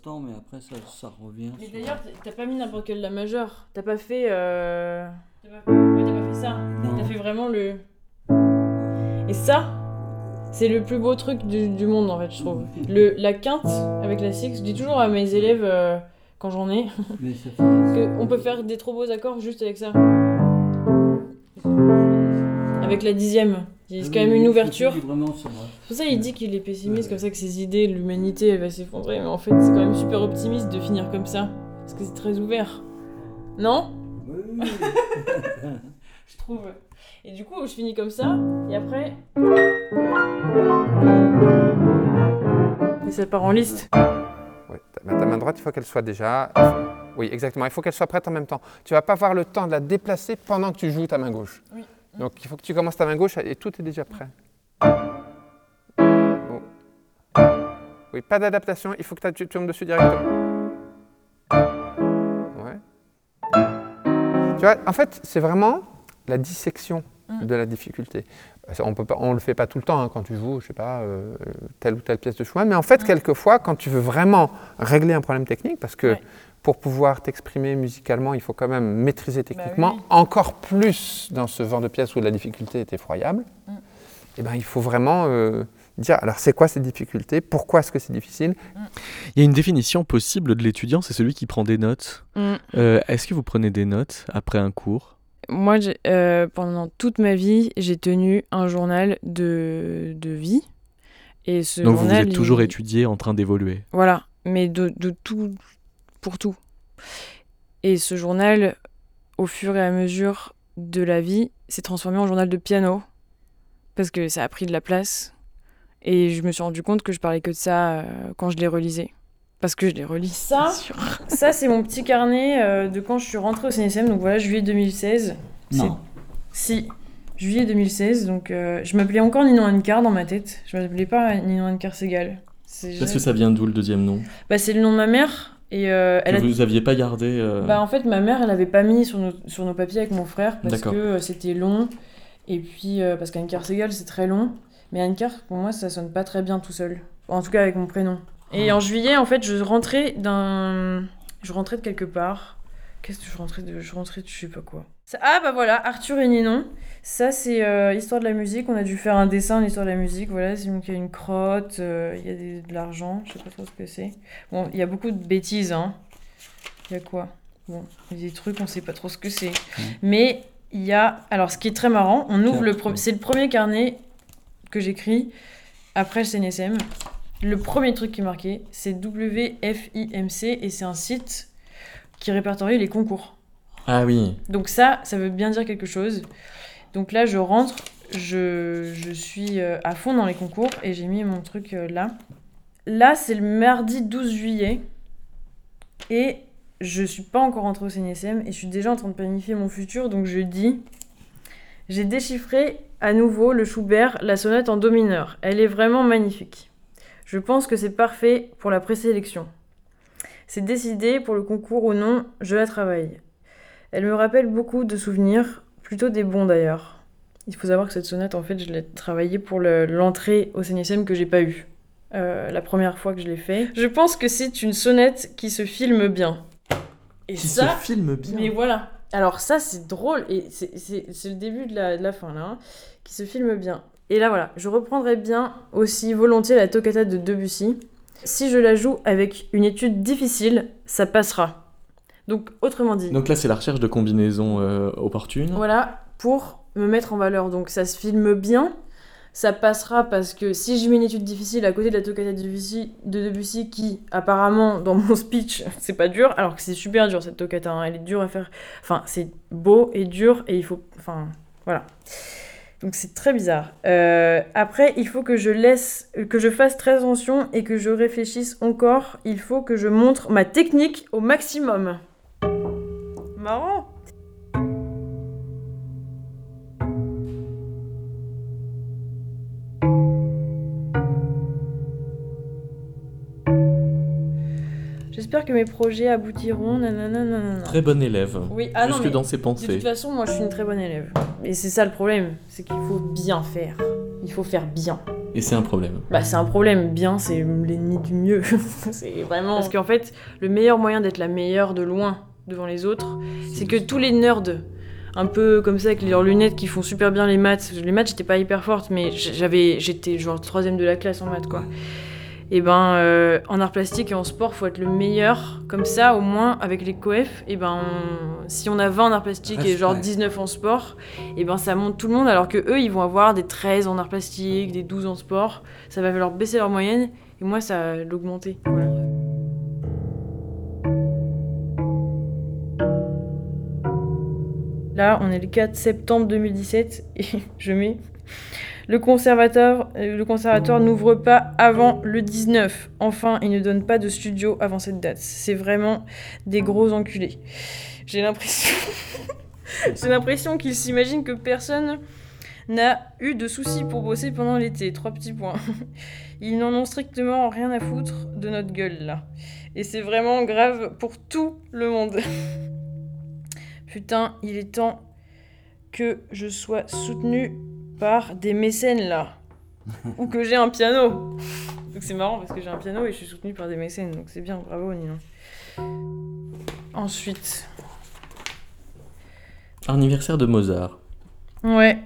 S4: mais après ça, ça revient.
S3: Mais
S4: sur-
S3: d'ailleurs, t'as pas mis n'importe quelle la majeure. T'as pas fait. Euh... T'as pas... Ouais, t'as pas fait ça.
S4: Non.
S3: T'as fait vraiment le. Et ça, c'est le plus beau truc du, du monde en fait, je trouve. Le, la quinte avec la six, je dis toujours à mes élèves euh, quand j'en ai
S4: Mais
S3: qu'on peut faire des trop beaux accords juste avec ça. Avec la dixième. Il y a quand même une ouverture.
S4: C'est
S3: pour ça qu'il dit qu'il est pessimiste, comme ça que ses idées, l'humanité, elle va s'effondrer. Mais en fait, c'est quand même super optimiste de finir comme ça. Parce que c'est très ouvert. Non?
S4: Oui,
S3: Je trouve. Et du coup, je finis comme ça, et après. Et ça part en liste.
S2: Oui, ta, ta main droite, il faut qu'elle soit déjà. Oui, exactement. Il faut qu'elle soit prête en même temps. Tu vas pas avoir le temps de la déplacer pendant que tu joues ta main gauche.
S3: Oui.
S2: Donc il faut que tu commences ta main gauche et tout est déjà prêt. Bon. Oui, pas d'adaptation. Il faut que tu tombes dessus directement. Ouais. Tu vois, en fait, c'est vraiment la dissection
S3: Mm.
S2: de la difficulté. On on le fait pas tout le temps hein, quand tu joues, je sais pas, euh, telle ou telle pièce de Schumann, mais en fait,
S3: Mm.
S2: quelquefois, quand tu veux vraiment régler un problème technique, parce que
S3: Ouais.
S2: Pour pouvoir t'exprimer musicalement, il faut quand même maîtriser techniquement,
S3: Bah oui.
S2: encore plus dans ce genre de pièce où la difficulté est effroyable,
S3: Mm.
S2: et ben, il faut vraiment euh, dire, alors c'est quoi cette difficulté? Pourquoi est-ce que c'est difficile?
S1: Il y a une définition possible de l'étudiant c'est celui qui prend des notes.
S3: Mm.
S1: Euh, Est-ce que vous prenez des notes après un cours?
S3: Moi, j'ai- euh, pendant toute ma vie, j'ai tenu un journal de, de vie. Et ce
S1: Donc vous vous
S3: journal,
S1: êtes toujours
S3: il-
S1: étudié en train d'évoluer.
S3: Voilà, mais de, de tout, pour tout. Et ce journal, au fur et à mesure de la vie, s'est transformé en journal de piano. Parce que ça a pris de la place. Et je me suis rendu compte que je parlais que de ça euh, quand je les relisais. Parce que je les relis. Ça, ça c'est mon petit carnet euh, de quand je suis rentrée au CNSM. Donc voilà, juillet 2016.
S4: Non.
S3: Si, juillet 2016. Donc euh, je m'appelais encore Ninon Ancar dans ma tête. Je m'appelais pas Ninon Ancar Segal.
S1: Parce que ça vient d'où le deuxième nom?
S3: Bah, c'est le nom de ma mère. Et euh, elle
S1: Que
S3: a...
S1: vous aviez pas gardé euh,
S3: bah, en fait, ma mère, elle avait pas mis sur nos, sur nos papiers avec mon frère parce que euh, c'était long. Et puis, euh, parce qu'Anne-Claire Segal, c'est très long. Mais Anne-Claire, pour moi, ça sonne pas très bien tout seul. En tout cas, avec mon prénom. Et en juillet, en fait, je rentrais d'un. Je rentrais de quelque part. Qu'est-ce que je rentrais de. Je rentrais de je sais pas quoi. Ça- Ah, bah voilà, Arthur et Ninon. Ça, c'est euh, Histoire de la musique. On a dû faire un dessin d'Histoire de la musique. Voilà, c'est donc il y a une crotte, euh, il y a des- de l'argent. Je sais pas trop ce que c'est. Bon, il y a beaucoup de bêtises, hein. Il y a quoi? Bon, il y a des trucs, on sait pas trop ce que c'est. Mais il y a. Alors, ce qui est très marrant, on ouvre le. pre- C'est le premier carnet que j'écris après le CNSM. Le premier truc qui est marqué, c'est WFIMC et c'est un site qui répertorie les concours.
S1: Ah oui.
S3: Donc ça, ça veut bien dire quelque chose. Donc là, je rentre, je, je suis euh, à fond dans les concours et j'ai mis mon truc euh, là. Là, c'est le mardi 12 juillet et je suis pas encore rentrée au CNSM et je suis déjà en train de planifier mon futur. Donc je dis, j'ai déchiffré à nouveau le Schubert, la sonate en do mineur. Elle est vraiment magnifique. Je pense que c'est parfait pour la présélection. C'est décidé pour le concours ou non, je la travaille. Elle me rappelle beaucoup de souvenirs, plutôt des bons d'ailleurs. Il faut savoir que cette sonate, en fait, je l'ai travaillée pour le- l'entrée au CNSM que j'ai pas eu. Euh, la première fois que je l'ai fait. Je pense que c'est une sonate qui se filme bien. Et
S1: Qui
S3: ça,
S1: se filme bien.
S3: mais voilà. Alors ça, c'est drôle et c'est le début de la, de la fin là, hein, qui se filme bien. Et là voilà, je reprendrai bien aussi volontiers la toccata de Debussy. Si je la joue avec une étude difficile, ça passera. Donc autrement dit,
S1: Donc là, c'est la recherche de combinaisons euh, opportunes.
S3: voilà, pour me mettre en valeur. Donc ça se filme bien, ça passera parce que si je mets une étude difficile à côté de la toccata de Debussy, de Debussy qui apparemment dans mon speech c'est pas dur, alors que c'est super dur cette toccata, hein, elle est dure à faire. Enfin c'est beau et dur et il faut, enfin voilà. Donc c'est très bizarre. Euh, après, il faut que je laisse, que je fasse très attention et que je réfléchisse encore. Il faut que je montre ma technique au maximum. Marrant. J'espère que mes projets aboutiront. Nanana, nanana.
S1: Très bon élève.
S3: Oui, ah non,
S1: Jusque
S3: mais
S1: dans ses
S3: de
S1: pensées.
S3: toute façon, moi je suis une très bonne élève. Et c'est ça le problème, c'est qu'il faut bien faire. Il faut faire bien.
S1: Et c'est un problème.
S3: Bah c'est un problème, bien c'est l'ennemi du mieux. c'est vraiment... Parce qu'en fait, le meilleur moyen d'être la meilleure de loin devant les autres, c'est que tous les nerds, un peu comme ça avec leurs lunettes qui font super bien les maths, les maths j'étais pas hyper forte, mais j'avais, j'étais genre troisième de la classe en maths quoi. Et ben euh, en art plastique et en sport faut être le meilleur, comme ça au moins avec les coefs, et ben on- si on a 20 en art plastique et genre
S4: Respect.
S3: 19 en sport, et ben ça monte tout le monde alors que eux ils vont avoir des 13 en art plastique, des 12 en sport, ça va leur baisser leur moyenne et moi ça va l'augmenter. Voilà. Là, on est le 4 septembre 2017 et je mets le conservateur, euh, conservatoire n'ouvre pas avant le 19. Enfin, il ne donne pas de studio avant cette date. C'est vraiment des gros enculés. J'ai l'impression J'ai l'impression qu'ils s'imaginent que personne n'a eu de soucis pour bosser pendant l'été. Trois petits points. Ils n'en ont strictement rien à foutre de notre gueule là. Et c'est vraiment grave pour tout le monde. Putain, il est temps que je sois soutenu par des mécènes là. Ou que j'ai un piano. Donc c'est marrant parce que j'ai un piano et je suis soutenue par des mécènes. Donc c'est bien, bravo Nino. Ensuite.
S1: Anniversaire de Mozart.
S3: Ouais.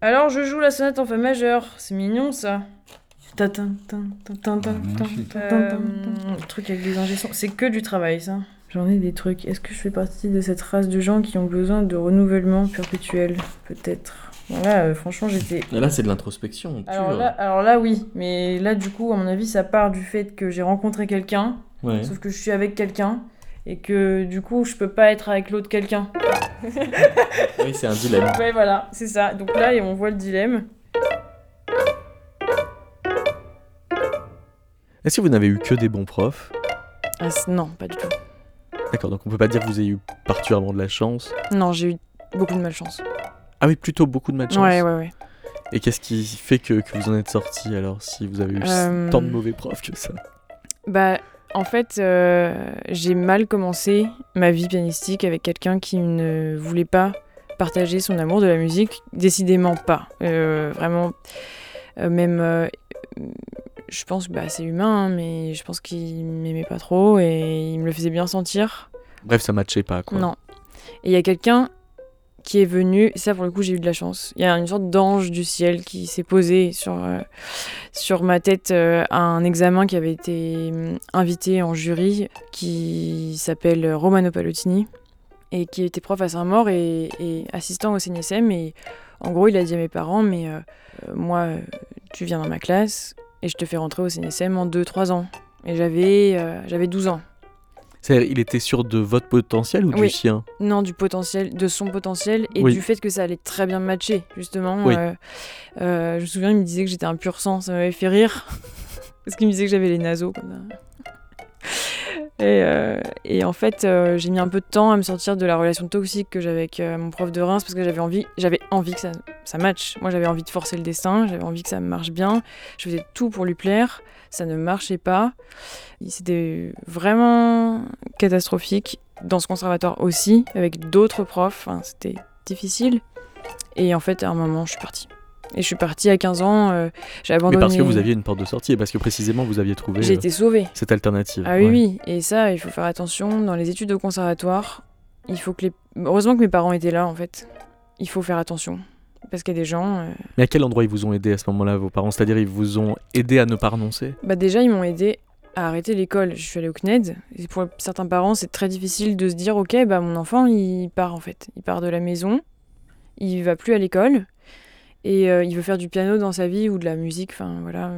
S3: Alors je joue la sonate en fa majeur. C'est mignon ça. Euh, le truc avec les ingé C'est que du travail ça. J'en ai des trucs. Est-ce que je fais partie de cette race de gens qui ont besoin de renouvellement perpétuel? Peut-être. Là, euh, franchement, j'étais
S1: Et Là, c'est de l'introspection.
S3: Alors là, alors là, oui. Mais là, du coup, à mon avis, ça part du fait que j'ai rencontré quelqu'un,
S1: Ouais.
S3: sauf que je suis avec quelqu'un, et que du coup, je peux pas être avec l'autre quelqu'un.
S1: Oui, c'est un dilemme.
S3: Ouais, voilà, c'est ça. Donc là, et on voit le dilemme.
S1: Est-ce que vous n'avez eu que des bons profs?
S3: Ah, non, pas du tout.
S1: D'accord, donc on peut pas dire que vous ayez eu particulièrement de la chance?
S3: Non, j'ai eu beaucoup de malchance.
S1: Ah oui, plutôt beaucoup de malchance.
S3: Ouais, ouais, ouais.
S1: Et qu'est-ce qui fait que, que vous en êtes sorti alors si vous avez eu
S3: Euh,
S1: tant de mauvais profs que ça?
S3: Bah, en fait, euh, j'ai mal commencé ma vie pianistique avec quelqu'un qui ne voulait pas partager son amour de la musique, décidément pas. Euh, vraiment, même, je pense que bah, c'est humain, hein, mais je pense qu'il m'aimait pas trop et il me le faisait bien sentir.
S1: Bref, ça matchait pas, quoi.
S3: Non. Et il y a quelqu'un qui est venu, ça pour le coup j'ai eu de la chance. Il y a une sorte d'ange du ciel qui s'est posé sur, euh, sur ma tête euh, à un examen qui avait été hum, invité en jury, qui s'appelle Romano Pallottini, et qui était prof à Saint-Maur et, et assistant au CNSM. Et en gros, il a dit à mes parents, mais euh, moi, tu viens dans ma classe et je te fais rentrer au CNSM en 2-3 ans. Et j'avais j'avais 12 ans.
S1: Il était sûr de votre potentiel ou du sien
S3: Non, du potentiel, de son potentiel et
S1: Oui.
S3: du fait que ça allait très bien matcher, justement.
S1: Oui.
S3: Euh, euh, je me souviens, il me disait que j'étais un pur sang, ça m'avait fait rire. Parce qu'il me disait que j'avais les naseaux comme ça. Et, euh, et en fait, j'ai mis un peu de temps à me sortir de la relation toxique que j'avais avec mon prof de Reims parce que j'avais envie, j'avais envie que ça, ça matche. Moi, j'avais envie de forcer le destin, j'avais envie que ça marche bien. Je faisais tout pour lui plaire, ça ne marchait pas. C'était vraiment catastrophique dans ce conservatoire aussi, avec d'autres profs. C'était difficile. Et en fait, à un moment, je suis partie. Et je suis partie à 15 ans, euh, j'ai
S1: Mais
S3: abandonné.
S1: parce que vous aviez une porte de sortie et parce que précisément vous aviez trouvé
S3: J'ai
S1: euh,
S3: été sauvée.
S1: cette alternative.
S3: Ah oui,
S1: ouais.
S3: oui. Et ça, il faut faire attention. Dans les études au conservatoire, il faut que les... Heureusement que mes parents étaient là, en fait. Il faut faire attention. Parce qu'il y a des gens... euh,
S1: Mais à quel endroit ils vous ont aidé à ce moment-là, vos parents? C'est-à-dire, ils vous ont aidé à ne pas renoncer?
S3: Bah déjà, ils m'ont aidé à arrêter l'école. Je suis allée au CNED. Et pour certains parents, c'est très difficile de se dire, ok, bah mon enfant, il part en fait. Il part de la maison. Il va plus à l'école. Et euh, il veut faire du piano dans sa vie ou de la musique. Enfin, voilà.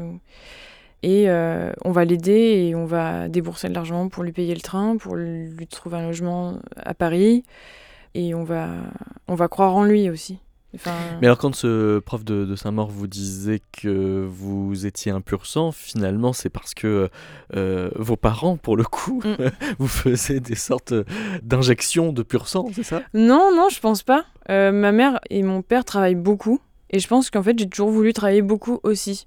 S3: Et euh, on va l'aider et on va débourser de l'argent pour lui payer le train, pour lui trouver un logement à Paris. Et on va, on va croire en lui aussi. Enfin,
S1: Mais alors, quand ce prof de, de Saint-Maur vous disait que vous étiez un pur sang, finalement, c'est parce que euh, vos parents, pour le coup,
S3: Mm.
S1: vous faisaient des sortes d'injections de pur sang, c'est ça?
S3: Non, non, je pense pas. Euh, ma mère et mon père travaillent beaucoup. Et je pense qu'en fait, j'ai toujours voulu travailler beaucoup aussi.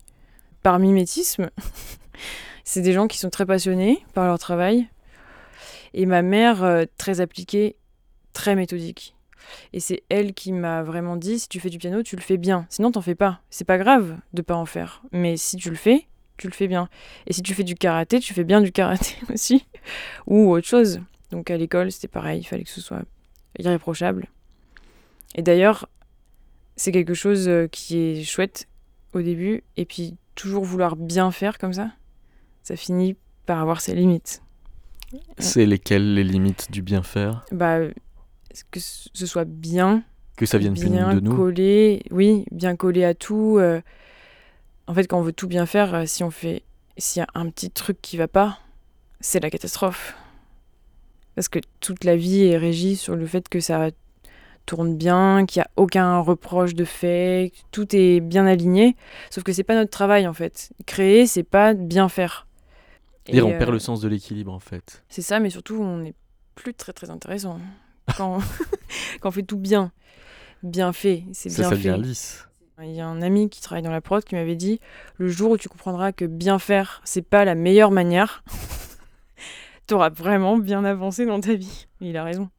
S3: Par mimétisme. C'est des gens qui sont très passionnés par leur travail. Et ma mère, euh, très appliquée, très méthodique. Et c'est elle qui m'a vraiment dit si tu fais du piano, tu le fais bien. Sinon, t'en fais pas. C'est pas grave de pas en faire. Mais si tu le fais, tu le fais bien. Et si tu fais du karaté, tu fais bien du karaté aussi. Ou autre chose. Donc à l'école, c'était pareil. Il fallait que ce soit irréprochable. Et d'ailleurs, c'est quelque chose euh, qui est chouette au début, et puis toujours vouloir bien faire comme ça, ça finit par avoir ses limites.
S1: C'est lesquelles les limites du bien faire?
S3: Bah, que ce soit bien,
S1: Que ça vienne plus
S3: bien
S1: de nous
S3: collé, oui, bien collé à tout. euh, En fait, quand on veut tout bien faire, euh, si on fait, s'il y a un petit truc qui va pas, c'est la catastrophe. Parce que toute la vie est régie sur le fait que ça tourne bien, qu'il n'y a aucun reproche de fait, que tout est bien aligné. Sauf que c'est pas notre travail en fait. Créer, c'est pas bien faire. Et,
S1: on perd
S3: euh,
S1: le sens de l'équilibre, en fait.
S3: c'est ça, mais surtout, on n'est plus très très intéressant quand, quand on fait tout bien. Bien fait, c'est bien
S1: ça
S3: fait.
S1: devient lisse.
S3: Il y a un ami qui travaille dans la prod qui m'avait dit le jour où tu comprendras que bien faire, c'est pas la meilleure manière, t'auras vraiment bien avancé dans ta vie. Et il a raison.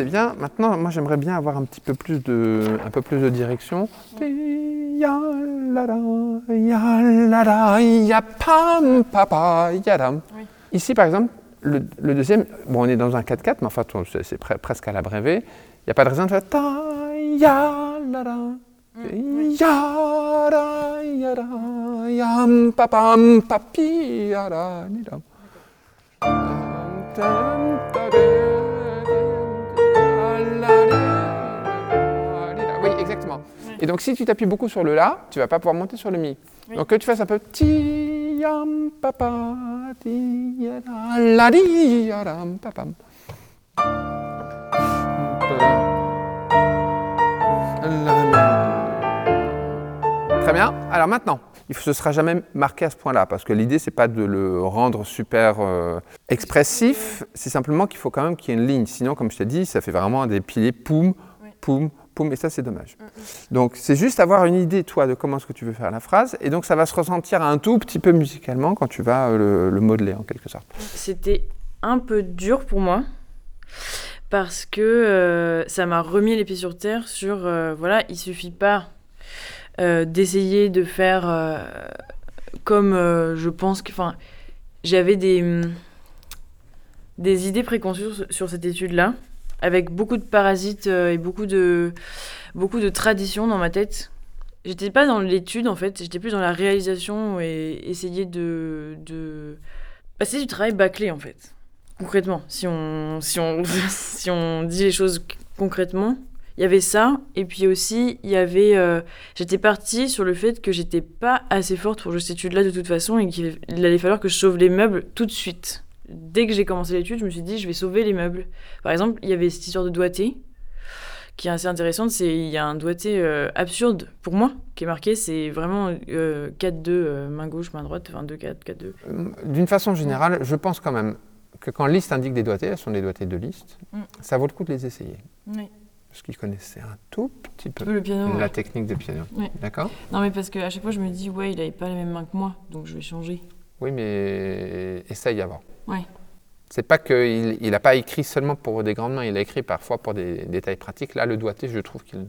S2: C'est bien. Maintenant, moi j'aimerais bien avoir un petit peu plus de, un peu plus de direction.
S3: Oui.
S2: Ici par exemple, le, le deuxième, bon on est dans un 4-4, mais enfin c'est c'est pre- presque à la brevet. Il n'y a pas de raison de faire ta, ya la da. Ya Exactement. Et donc, si tu t'appuies beaucoup sur le La, tu vas pas pouvoir monter sur le Mi.
S3: Oui.
S2: Donc, que tu fasses un peu ti, yam papa ya la di ya ram papam. Très bien. Alors maintenant, il ne sera jamais marqué à ce point-là, parce que l'idée, c'est pas de le rendre super euh, expressif, c'est simplement qu'il faut quand même qu'il y ait une ligne. Sinon, comme je t'ai dit, ça fait vraiment des piliers poum, poum, poum, et ça, c'est dommage. Donc, c'est juste avoir une idée, toi, de comment est-ce que tu veux faire la phrase, et donc ça va se ressentir un tout petit peu musicalement quand tu vas euh, le, le modeler, en quelque sorte.
S3: C'était un peu dur pour moi parce que euh, ça m'a remis les pieds sur terre sur euh, voilà il suffit pas euh, d'essayer de faire euh, comme euh, je pense que enfin j'avais des hum, des idées préconçues sur, sur cette étude là avec beaucoup de parasites euh, et beaucoup de beaucoup de traditions dans ma tête j'étais pas dans l'étude en fait j'étais plus dans la réalisation et essayer de de passer du travail bâclé en fait concrètement, si on, si on, si on dit les choses concrètement, il y avait ça. Et puis aussi, il y avait. euh, j'étais partie sur le fait que j'étais pas assez forte pour cette étude-là de toute façon et qu'il allait falloir que je sauve les meubles tout de suite. Dès que j'ai commencé l'étude, je me suis dit, je vais sauver les meubles. Par exemple, il y avait cette histoire de doigté qui est assez intéressante. C'est il y a un doigté euh, absurde pour moi qui est marqué. C'est vraiment euh, 4-2, euh, main gauche, main droite, enfin 2-4, 4-2.
S2: Euh, D'une façon générale, je pense quand même que quand liste indique des doigtés, elles sont des doigtés de liste,
S3: Mm.
S2: ça vaut le coup de les essayer.
S3: Oui.
S2: Parce qu'ils connaissaient un tout petit peu
S3: Le piano.
S2: la
S3: ouais.
S2: technique de piano.
S3: Ouais.
S2: D'accord?
S3: Non, mais parce qu'à chaque fois, je me dis, ouais, il avait pas les mêmes mains que moi, donc je vais changer.
S2: Oui, mais essaye avant.
S3: Ouais.
S2: C'est pas qu'il n'a pas écrit seulement pour des grandes mains, il a écrit parfois pour des détails pratiques. Là, le doigté, je trouve qu'il.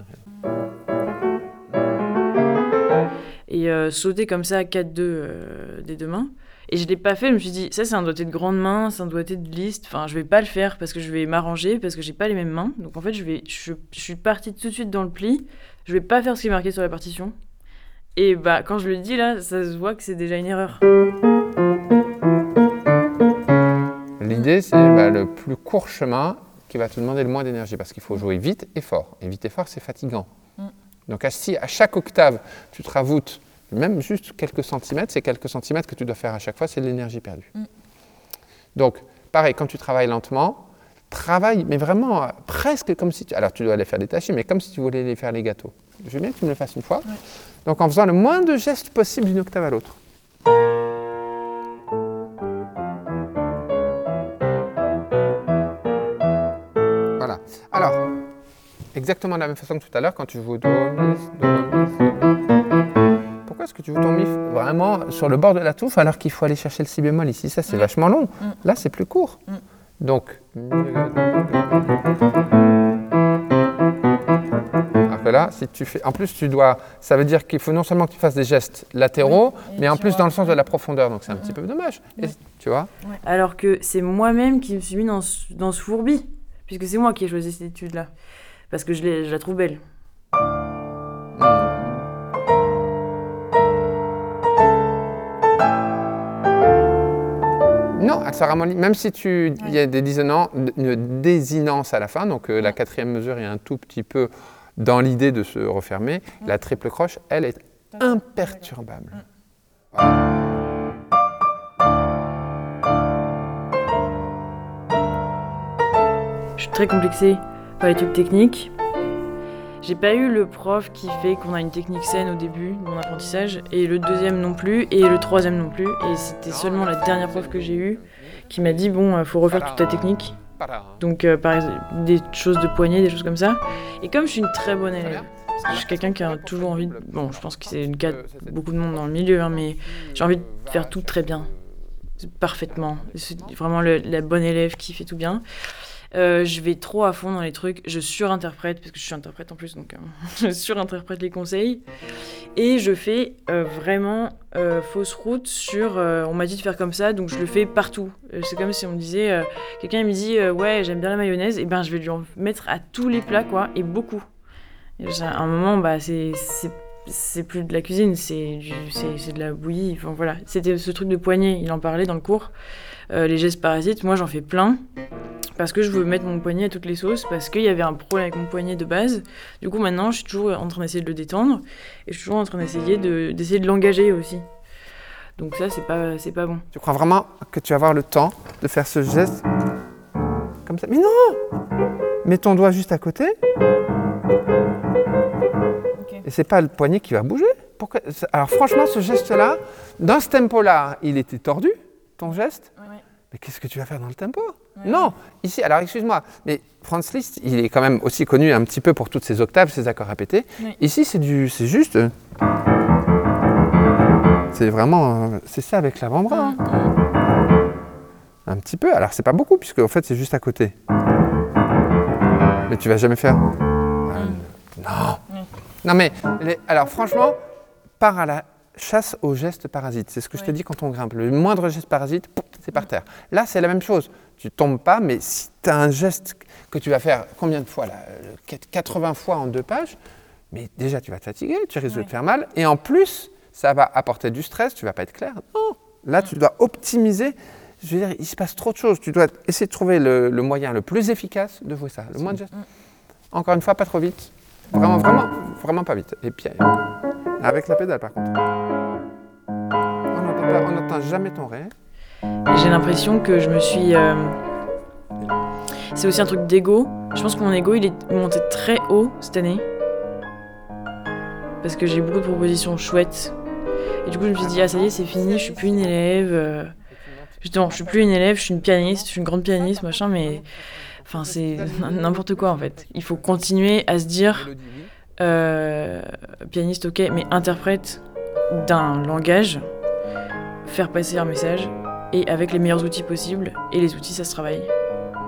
S3: Et euh, sauter comme ça à 4-2 euh, des deux mains. Et je l'ai pas fait, je me suis dit, ça c'est un doigté de grande main, c'est un doigté de liste, enfin je vais pas le faire parce que je vais m'arranger, parce que j'ai pas les mêmes mains. Donc en fait, je, vais, je, je suis partie tout de suite dans le pli, je vais pas faire ce qui est marqué sur la partition. Et bah quand je le dis là, ça se voit que c'est déjà une erreur.
S2: L'idée, c'est bah, le plus court chemin qui va te demander le moins d'énergie parce qu'il faut jouer vite et fort. Et vite et fort, c'est fatigant.
S3: Mm.
S2: Donc, si à chaque octave, tu te rajoutes même juste quelques centimètres, c'est quelques centimètres que tu dois faire à chaque fois, c'est de l'énergie perdue.
S3: Mm.
S2: Donc, pareil, quand tu travailles lentement, travaille, mais vraiment euh, presque comme si tu. Alors, tu dois les faire détacher, mais comme si tu voulais les faire les gâteaux. Je veux bien que tu me le fasses une fois. Donc, en faisant le moins de gestes possible d'une octave à l'autre. Alors, exactement de la même façon que tout à l'heure, quand tu joues do, mi, do, mi. Pourquoi est-ce que tu joues ton mi vraiment sur le bord de la touffe alors qu'il faut aller chercher le si bémol ici? Ça, c'est vachement long. Là, c'est plus court. Donc. Alors que là, si tu fais. En plus, tu dois. Ça veut dire qu'il faut non seulement que tu fasses des gestes latéraux, mais en plus dans le sens de la profondeur. Donc, c'est un petit peu dommage. Et- tu vois?
S3: Alors que c'est moi-même qui me suis mis dans ce, dans ce fourbi, puisque c'est moi qui ai choisi cette étude-là. Parce que je, la trouve belle.
S2: Non, elle sera ramollie. Même si tu, il y a des une désinence à la fin, donc euh, la quatrième mesure est un tout petit peu dans l'idée de se refermer. La triple croche, elle est imperturbable.
S3: Très complexée par les trucs techniques. J'ai pas eu le prof qui fait qu'on a une technique saine au début de mon apprentissage, et le deuxième non plus, et le troisième non plus. Et c'était seulement la dernière prof que j'ai eue qui m'a dit bon, euh, faut refaire toute ta technique. Donc, euh, par exemple, des choses de poignet, des choses comme ça. Et comme je suis une très bonne élève, je suis quelqu'un qui a toujours envie de. Bon, je pense que c'est le cas de beaucoup de monde dans le milieu, hein, mais j'ai envie de faire tout très bien. Parfaitement. C'est vraiment le- la bonne élève qui fait tout bien. Euh, je vais trop à fond dans les trucs, je surinterprète, parce que je suis interprète en plus, donc euh, je surinterprète les conseils. Et je fais euh, vraiment fausse route sur on m'a dit de faire comme ça, donc je le fais partout. C'est comme si on me disait, quelqu'un me dit ouais, j'aime bien la mayonnaise, et ben je vais lui en mettre à tous les plats, quoi, et beaucoup. À un moment, bah, c'est. c'est- plus de la cuisine, c'est de la bouillie. Voilà, c'était ce truc de poignet. Il en parlait dans le cours. Les gestes parasites, moi j'en fais plein parce que je veux mettre mon poignet à toutes les sauces, parce qu'il y avait un problème avec mon poignet de base. Du coup, maintenant, je suis toujours en train d'essayer de le détendre, et je suis toujours en train d'essayer de, d'essayer de l'engager aussi. Donc ça, c'est pas, c'est pas bon.
S2: Tu crois vraiment que tu vas avoir le temps de faire ce geste comme ça? Mais non Mets ton doigt juste à côté. Et c'est pas le poignet qui va bouger. Pourquoi? Alors franchement, ce geste-là, dans ce tempo-là, il était tordu, ton geste? Mais qu'est-ce que tu vas faire dans le tempo? Non, ici, alors excuse-moi, mais Franz Liszt, il est quand même aussi connu un petit peu pour toutes ses octaves, ses accords répétés.
S3: Oui.
S2: Ici, c'est du, c'est juste. euh, C'est vraiment, euh, c'est ça avec l'avant-bras. Un petit peu. Alors c'est pas beaucoup puisque en fait c'est juste à côté. Mais tu vas jamais faire. Euh, non. Non mais les- alors franchement, pars à la chasse aux gestes parasites. C'est ce que je te dis quand on grimpe. Le moindre geste parasite, c'est par terre. Là c'est la même chose. Tu tombes pas, mais si tu as un geste que tu vas faire combien de fois là Euh, 80 fois en deux pages, mais déjà tu vas te fatiguer, tu risques de te faire mal, et en plus ça va apporter du stress, tu vas pas être clair. Non. Là tu dois optimiser. Je veux dire, il se passe trop de choses. Tu dois essayer de trouver le, le moyen le plus efficace de jouer ça. Le moins de gestes. Encore une fois, pas trop vite. Vraiment, vraiment, vraiment pas vite. Et puis, euh, avec la pédale par contre. On n'entend pas- on n'entend jamais ton ré.
S3: J'ai l'impression que je me suis. euh, C'est aussi un truc d'ego. Je pense que mon ego, il est monté très haut cette année. Parce que j'ai beaucoup de propositions chouettes. Et du coup, je me suis dit, ah ça y est, c'est fini, je suis plus une élève. euh, Justement, je suis plus une élève, je suis une pianiste, je suis une grande pianiste, machin, mais. Enfin, c'est n'importe quoi en fait. Il faut continuer à se dire, euh, pianiste, ok, mais interprète d'un langage, faire passer un message, et avec les meilleurs outils possibles. Et les outils, ça se travaille.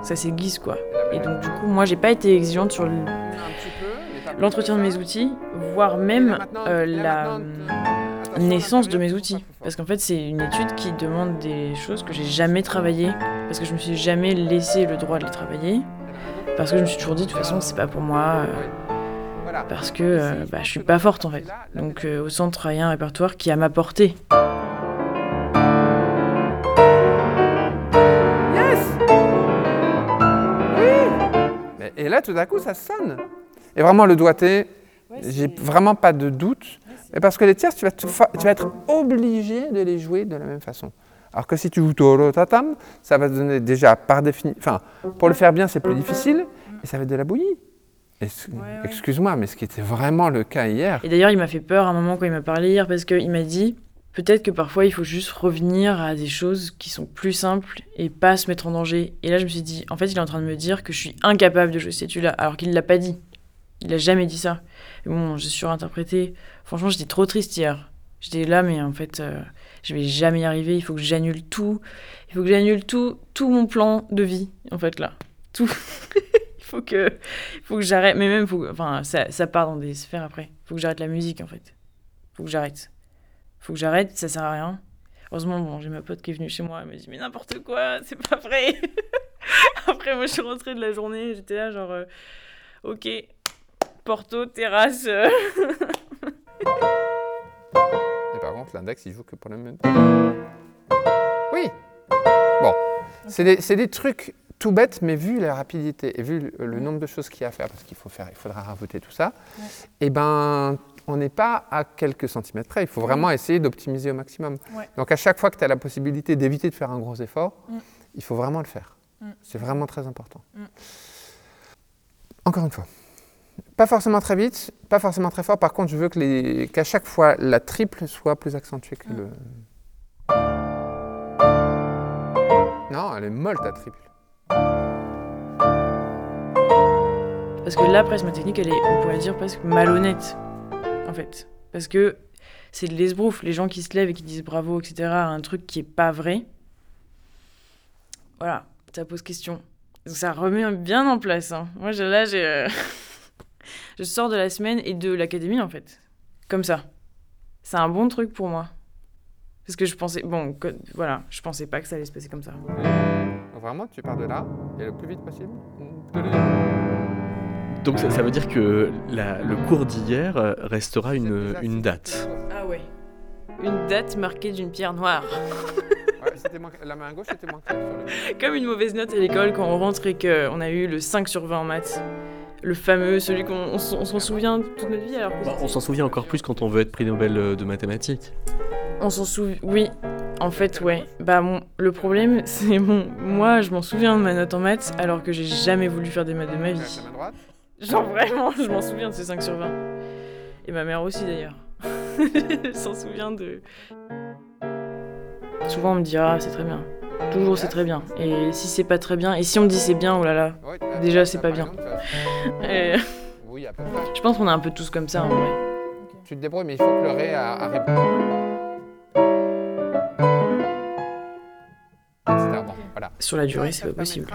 S3: Ça s'aiguise, quoi. Et donc, du coup, moi, j'ai pas été exigeante sur le- l'entretien de mes outils, voire même euh, la naissance de mes outils. Parce qu'en fait, c'est une étude qui demande des choses que j'ai jamais travaillées, parce que je me suis jamais laissé le droit de les travailler, parce que je me suis toujours dit, de toute façon, c'est pas pour moi, euh, parce que euh, bah, je suis pas forte en fait. Donc, euh, autant travailler un répertoire qui a ma portée.
S2: Là, tout d'un coup, ça sonne. Et vraiment, le doigté, j'ai vraiment pas de doute. Mais parce que les tierces, tu vas, te fa- tu vas être obligé de les jouer de la même façon. Alors que si tu joues toro tatam, ça va te donner déjà par définition. Enfin, pour le faire bien, c'est plus difficile et ça va être de la bouillie.
S3: Ouais.
S2: Excuse-moi, mais ce qui était vraiment le cas hier.
S3: Et d'ailleurs, il m'a fait peur à un moment quand il m'a parlé hier, parce qu'il m'a dit, peut-être que parfois, il faut juste revenir à des choses qui sont plus simples et pas se mettre en danger. Et là, je me suis dit, en fait, il est en train de me dire que je suis incapable de jouer cette étude-là, alors qu'il ne l'a pas dit. Il a jamais dit ça. Bon, j'ai surinterprété. Franchement, j'étais trop triste hier. J'étais là, mais en fait, euh, je vais jamais y arriver. Il faut que j'annule tout. Il faut que j'annule tout, tout mon plan de vie, en fait, là. Tout. il faut que, faut que j'arrête. Mais même, faut enfin, ça, ça part dans des sphères après. Il faut que j'arrête la musique, en fait. Il faut que j'arrête. Faut que j'arrête, ça sert à rien. Heureusement, bon, j'ai ma pote qui est venue chez moi. Elle m'a dit, mais n'importe quoi, c'est pas vrai. après, moi, je suis rentrée de la journée. J'étais là, genre, euh, ok, Porto, terrasse. euh.
S2: Et par contre, l'index, il joue que pour le même. Oui. Bon, c'est des, c'est des trucs tout bêtes, mais vu la rapidité et vu le, le nombre de choses qu'il y a à faire, parce qu'il faut faire, il faudra rajouter tout ça, et ben, on n'est pas à quelques centimètres près. Il faut vraiment essayer d'optimiser au maximum.
S3: Ouais.
S2: Donc à chaque fois que tu as la possibilité d'éviter de faire un gros effort,
S3: Mm.
S2: il faut vraiment le faire.
S3: Mm.
S2: C'est vraiment très important.
S3: Mm.
S2: Encore une fois. Pas forcément très vite, pas forcément très fort. Par contre, je veux que les- qu'à chaque fois, la triple soit plus accentuée que le. Non, elle est molle ta triple.
S3: Parce que là, presque, ma technique, elle est, on pourrait dire, presque malhonnête, Parce que c'est de l'esbrouf, les gens qui se lèvent et qui disent bravo, etc., un truc qui est pas vrai. Voilà, ça pose question. Donc ça remet bien en place. hein. Moi, là, j'ai... euh, je sors de la semaine et de l'académie, en fait. Comme ça. C'est un bon truc pour moi. Parce que je pensais... Bon, voilà, je pensais pas que ça allait se passer comme ça.
S2: Vraiment, tu pars de là, et le plus vite possible.
S1: Donc ça, ça veut dire que la- le cours d'hier euh, restera une, une date.
S3: Ah ouais. Une date marquée d'une pierre noire.
S2: Ouais, La main gauche était le.
S3: Comme une mauvaise note à l'école quand on rentre et qu'on a eu le 5 sur 20 en maths. Le fameux, celui qu'on on s'en souvient toute notre vie alors
S1: Bah, on s'en souvient encore plus quand on veut être prix Nobel euh, de mathématiques.
S3: On s'en souvient. Oui, en fait, ouais. Bah, mon... le problème, c'est bon. Moi, je m'en souviens de ma note en maths, alors que j'ai jamais voulu faire des maths de ma vie. Genre vraiment, je m'en souviens de ces 5 sur 20. Et ma mère aussi d'ailleurs. Elle s'en souvient de. Souvent on me dit ah c'est très bien. Toujours c'est très bien. Et si c'est pas très bien, et si on me dit c'est bien, oh là là. Déjà, c'est pas bien. Et
S2: Oui, à peu près.
S3: je pense qu'on est un peu tous comme ça en vrai.
S2: Tu te débrouilles, mais il faut que le ré a, a voilà.
S3: Sur la durée, c'est pas possible.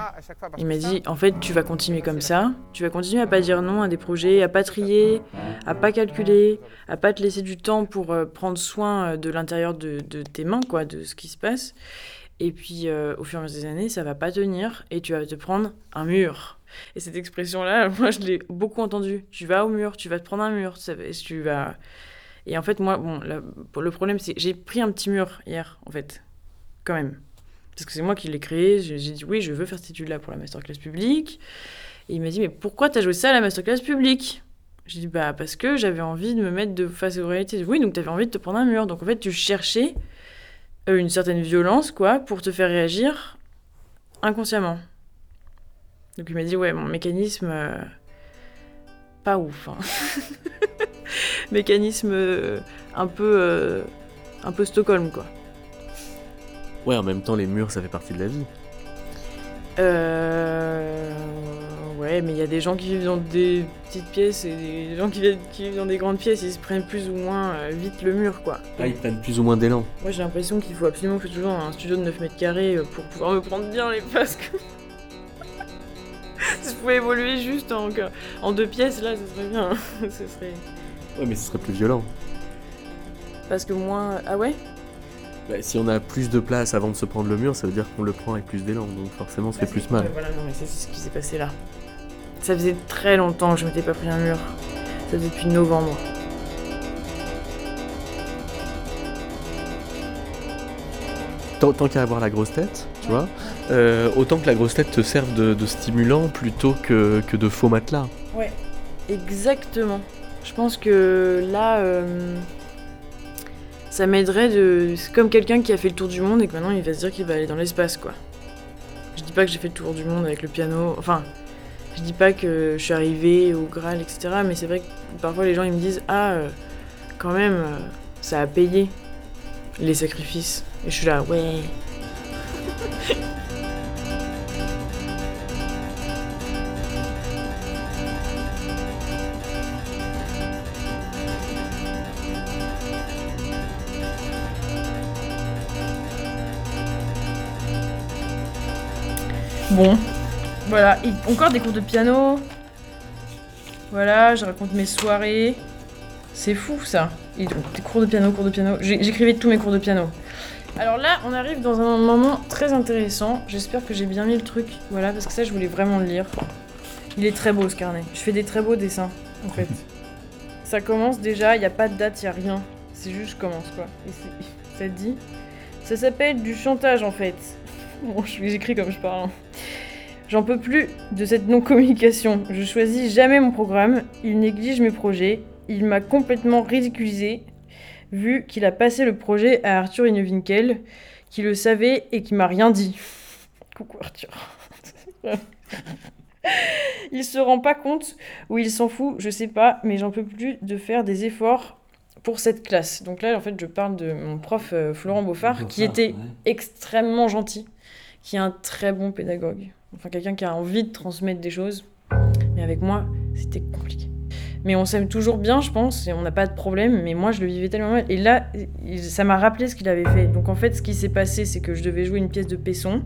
S3: Il m'a dit en fait tu vas continuer comme ça, tu vas continuer à pas dire non à des projets, à pas trier, à pas calculer, à pas te laisser du temps pour euh, prendre soin euh, de l'intérieur de, de tes mains, quoi, de ce qui se passe. Et puis euh, au fur et à mesure des années, ça va pas tenir et tu vas te prendre un mur. Et cette expression-là, moi je l'ai beaucoup entendue. Tu vas au mur, tu vas te prendre un mur, ça va- tu vas. Et en fait moi, bon, le problème c'est j'ai pris un petit mur hier, en fait, quand même. Parce que c'est moi qui l'ai créé. J'ai dit oui, je veux faire cette étude-là pour la masterclass publique. Et il m'a dit mais pourquoi t'as joué ça à la masterclass publique? J'ai dit bah parce que j'avais envie de me mettre de face aux réalités. Oui, donc t'avais envie de te prendre un mur. Donc en fait tu cherchais euh, une certaine violence quoi pour te faire réagir inconsciemment. Donc il m'a dit ouais mon mécanisme euh, pas ouf. hein. mécanisme euh, un peu un peu Stockholm quoi.
S1: Ouais, en même temps, les murs, ça fait partie de la vie.
S3: Euh... Ouais, mais il y a des gens qui vivent dans des petites pièces et des gens qui vivent, qui vivent dans des grandes pièces, ils se prennent plus ou moins euh, vite le mur, quoi.
S1: Ah, ils prennent plus ou moins d'élan.
S3: Moi, j'ai l'impression qu'il faut absolument que toujours un studio de 9 mètres carrés euh, pour pouvoir me prendre bien les parce que... si je pouvais évoluer juste en, en deux pièces, là, ce serait bien. ce serait...
S1: Ouais, mais ce serait plus violent.
S3: Parce que moi... Ah ouais?
S1: Bah, si on a plus de place avant de se prendre le mur, ça veut dire qu'on le prend avec plus d'élan, donc forcément, ça fait plus mal.
S3: Ouais, voilà, non, mais c'est ce qui s'est passé là. Ça faisait très longtemps que je m'étais pas pris un mur. Ça faisait depuis novembre.
S1: Tant, tant qu'à avoir la grosse tête, tu vois, euh, autant que la grosse tête te serve de, de stimulant plutôt que, que de faux matelas.
S3: Ouais, exactement. Je pense que là, euh, ça m'aiderait de. C'est comme quelqu'un qui a fait le tour du monde et que maintenant il va se dire qu'il va aller dans l'espace, quoi. Je dis pas que j'ai fait le tour du monde avec le piano. Enfin, je dis pas que je suis arrivée au Graal, etc. Mais c'est vrai que parfois les gens ils me disent Ah, euh, quand même, euh, ça a payé les sacrifices. Et je suis là, ouais. Bon, voilà, et encore des cours de piano. Voilà, je raconte mes soirées. C'est fou ça. Et donc, des cours de piano, cours de piano. J'écrivais tous mes cours de piano. Alors là, on arrive dans un moment très intéressant. J'espère que j'ai bien mis le truc. Voilà, parce que ça, je voulais vraiment le lire. Il est très beau ce carnet. Je fais des très beaux dessins, en fait. ça commence déjà, il n'y a pas de date, il n'y a rien. C'est juste, je commence quoi. Et ça dit. Ça s'appelle du chantage en fait. Bon, je- j'écris comme je parle. hein. J'en peux plus de cette non-communication. Je choisis jamais mon programme. Il néglige mes projets. Il m'a complètement ridiculisé, vu qu'il a passé le projet à Arthur Inewinkel, qui le savait et qui m'a rien dit. Coucou Arthur. il se rend pas compte ou il s'en fout, je sais pas, mais j'en peux plus de faire des efforts pour cette classe. Donc là, en fait, je parle de mon prof euh, Florent Beaufort, qui était
S4: ouais.
S3: extrêmement gentil, qui est un très bon pédagogue. Enfin, quelqu'un qui a envie de transmettre des choses. Mais avec moi, c'était compliqué. Mais on s'aime toujours bien, je pense, et on n'a pas de problème. Mais moi, je le vivais tellement mal. Et là, ça m'a rappelé ce qu'il avait fait. Donc en fait, ce qui s'est passé, c'est que je devais jouer une pièce de Pesson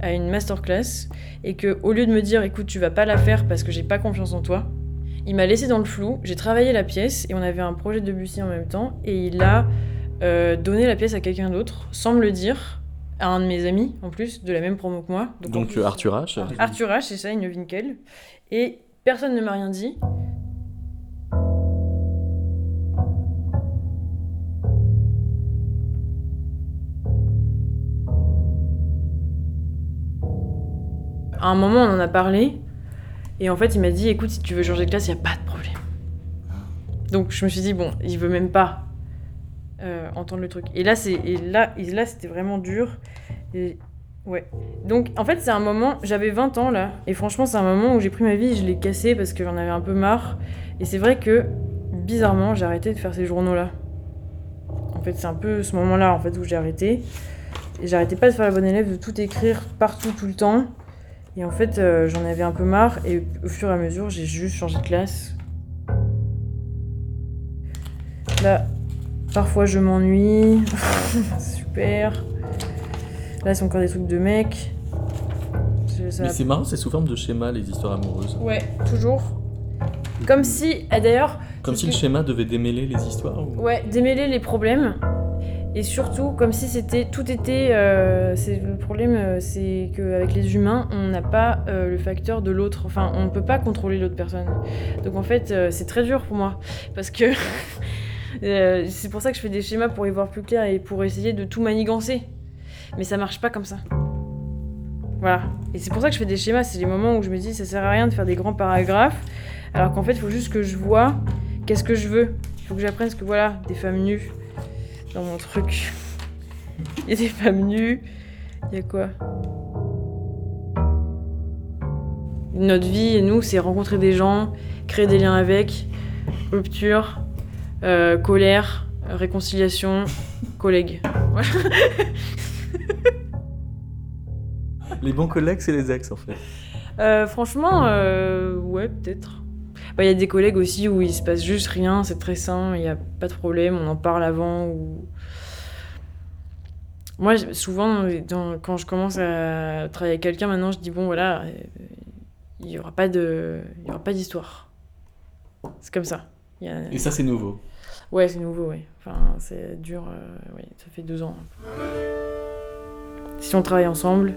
S3: à une masterclass. Et que au lieu de me dire, écoute, tu vas pas la faire parce que j'ai pas confiance en toi, il m'a laissé dans le flou. J'ai travaillé la pièce et on avait un projet de Debussy en même temps. Et il a euh, donné la pièce à quelqu'un d'autre, sans me le dire, à un de mes amis en plus, de la même promo que moi.
S1: Donc
S3: plus,
S1: Arthur H.
S3: Arthur H, c'est ça, une Winkel. Et personne ne m'a rien dit. À un moment, on en a parlé. Et en fait, il m'a dit écoute, si tu veux changer de classe, il n'y a pas de problème. Donc je me suis dit bon, il veut même pas euh, entendre le truc. Et là, c'est là, et là c'était vraiment dur. Et ouais. Donc, en fait, c'est un moment. J'avais 20 ans là, et franchement, c'est un moment où j'ai pris ma vie, et je l'ai cassé parce que j'en avais un peu marre. Et c'est vrai que bizarrement, j'ai arrêté de faire ces journaux-là. En fait, c'est un peu ce moment-là en fait où j'ai arrêté. Et j'arrêtais pas de faire la bonne élève, de tout écrire partout, tout le temps. Et en fait, euh, j'en avais un peu marre. Et au fur et à mesure, j'ai juste changé de classe. Là, parfois je m'ennuie. Super. Là, c'est encore des trucs de mecs. Ça
S1: Mais c'est marrant, c'est sous forme de schéma les histoires amoureuses.
S3: Ouais, toujours. Comme si, et d'ailleurs,
S1: Comme si le schéma devait démêler les histoires. ou-
S3: ouais, démêler les problèmes. Et surtout, comme si c'était tout était. euh, le problème, euh, c'est qu'avec les humains, on n'a pas euh, le facteur de l'autre. Enfin, on ne peut pas contrôler l'autre personne. Donc en fait, euh, c'est très dur pour moi parce que euh, c'est pour ça que je fais des schémas pour y voir plus clair et pour essayer de tout manigancer. Mais ça marche pas comme ça. Voilà. Et c'est pour ça que je fais des schémas. C'est les moments où je me dis ça sert à rien de faire des grands paragraphes, alors qu'en fait, il faut juste que je vois qu'est-ce que je veux. Il faut que j'apprenne ce que voilà, des femmes nues dans mon truc. Il y a des femmes nues. Il y a quoi? Notre vie et nous, c'est rencontrer des gens, créer des liens avec, rupture, euh, colère, réconciliation, collègues. Voilà.
S1: Les bons collègues, c'est les ex en fait.
S3: Euh, franchement, euh, ouais, peut-être. Bah, Il y a des collègues aussi où il se passe juste rien, c'est très sain, il n'y a pas de problème, on en parle avant. Ou... Moi, souvent, dans- quand je commence à travailler avec quelqu'un, maintenant, je dis bon, voilà, il n'y aura pas de, il y aura pas d'histoire. C'est comme ça. Il y a-
S1: Et ça, c'est nouveau.
S3: Ouais, c'est nouveau, ouais. Enfin, c'est dur, euh, ouais, ça fait deux ans. Si on travaille ensemble,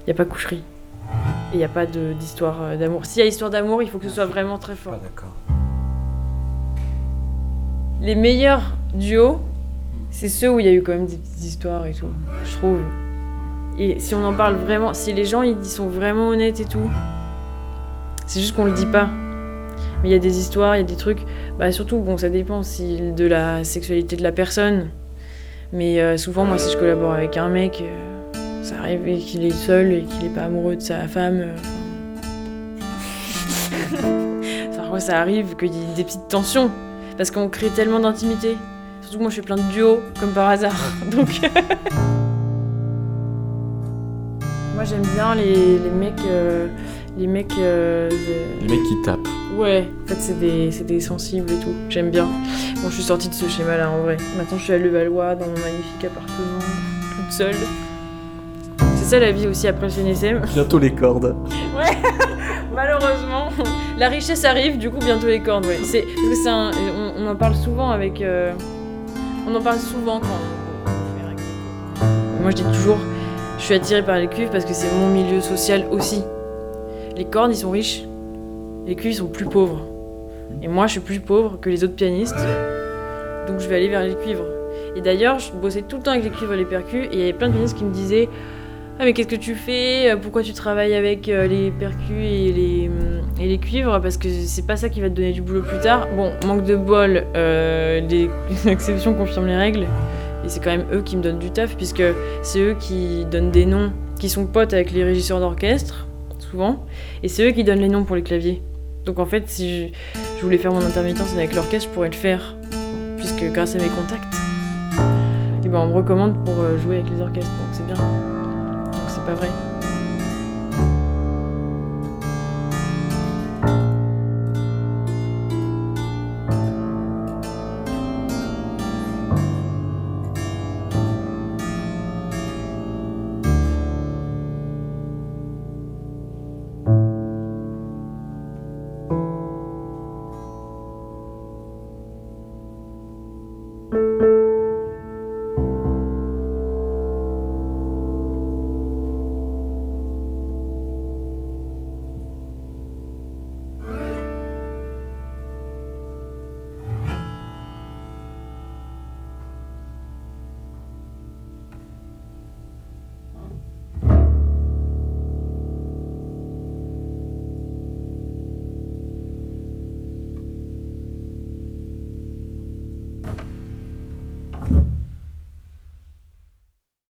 S3: il n'y a pas coucherie. Et il n'y a pas d'histoire euh, d'amour. S'il y a histoire d'amour, il faut que ce soit vraiment très fort.
S4: Pas d'accord.
S3: Les meilleurs duos, c'est ceux où il y a eu quand même des petites histoires et tout, je trouve. Et si on en parle vraiment, si les gens ils sont vraiment honnêtes et tout, c'est juste qu'on le dit pas. Il y a des histoires, il y a des trucs. Bah surtout, bon, ça dépend si de la sexualité de la personne. Mais euh, souvent, moi, si je collabore avec un mec, euh, ça arrive qu'il est seul et qu'il est pas amoureux de sa femme. euh, Parfois, ça arrive qu'il y ait des petites tensions parce qu'on crée tellement d'intimité. Surtout que moi, je fais plein de duos, comme par hasard. Donc. moi, j'aime bien les, les mecs. euh, les mecs. euh,
S1: Les mecs qui tapent.
S3: Ouais, en fait, c'est des, des sensibles et tout. J'aime bien. Bon, je suis sortie de ce schéma-là en vrai. Maintenant, je suis à Levallois, dans mon magnifique appartement, toute seule. C'est ça la vie aussi après le CNSM.
S1: Bientôt les cordes.
S3: Malheureusement, la richesse arrive, du coup, bientôt les cordes, ouais. C'est, parce que c'est un, on, on en parle souvent avec. euh, on en parle souvent quand. Moi, je dis toujours, je suis attirée par les cuivres parce que c'est mon milieu social aussi. Les cordes, ils sont riches. Les cuivres, sont plus pauvres. Et moi, je suis plus pauvre que les autres pianistes. Donc, je vais aller vers les cuivres. Et d'ailleurs, je bossais tout le temps avec les cuivres et les percus. Et il y avait plein de pianistes qui me disaient ah mais qu'est-ce que tu fais? Euh, Pourquoi tu travailles avec euh, les percus et les, hum, et les cuivres? Parce que c'est pas ça qui va te donner du boulot plus tard. Bon, manque de bol, euh, les exceptions confirment les règles. Et c'est quand même eux qui me donnent du taf, puisque c'est eux qui donnent des noms, qui sont potes avec les régisseurs d'orchestre, souvent. Et c'est eux qui donnent les noms pour les claviers. Donc en fait, si je, voulais faire mon intermittence avec l'orchestre, je pourrais le faire. Puisque grâce à mes contacts, et ben on me recommande pour euh, jouer avec les orchestres. Donc c'est bien. Donc c'est pas vrai.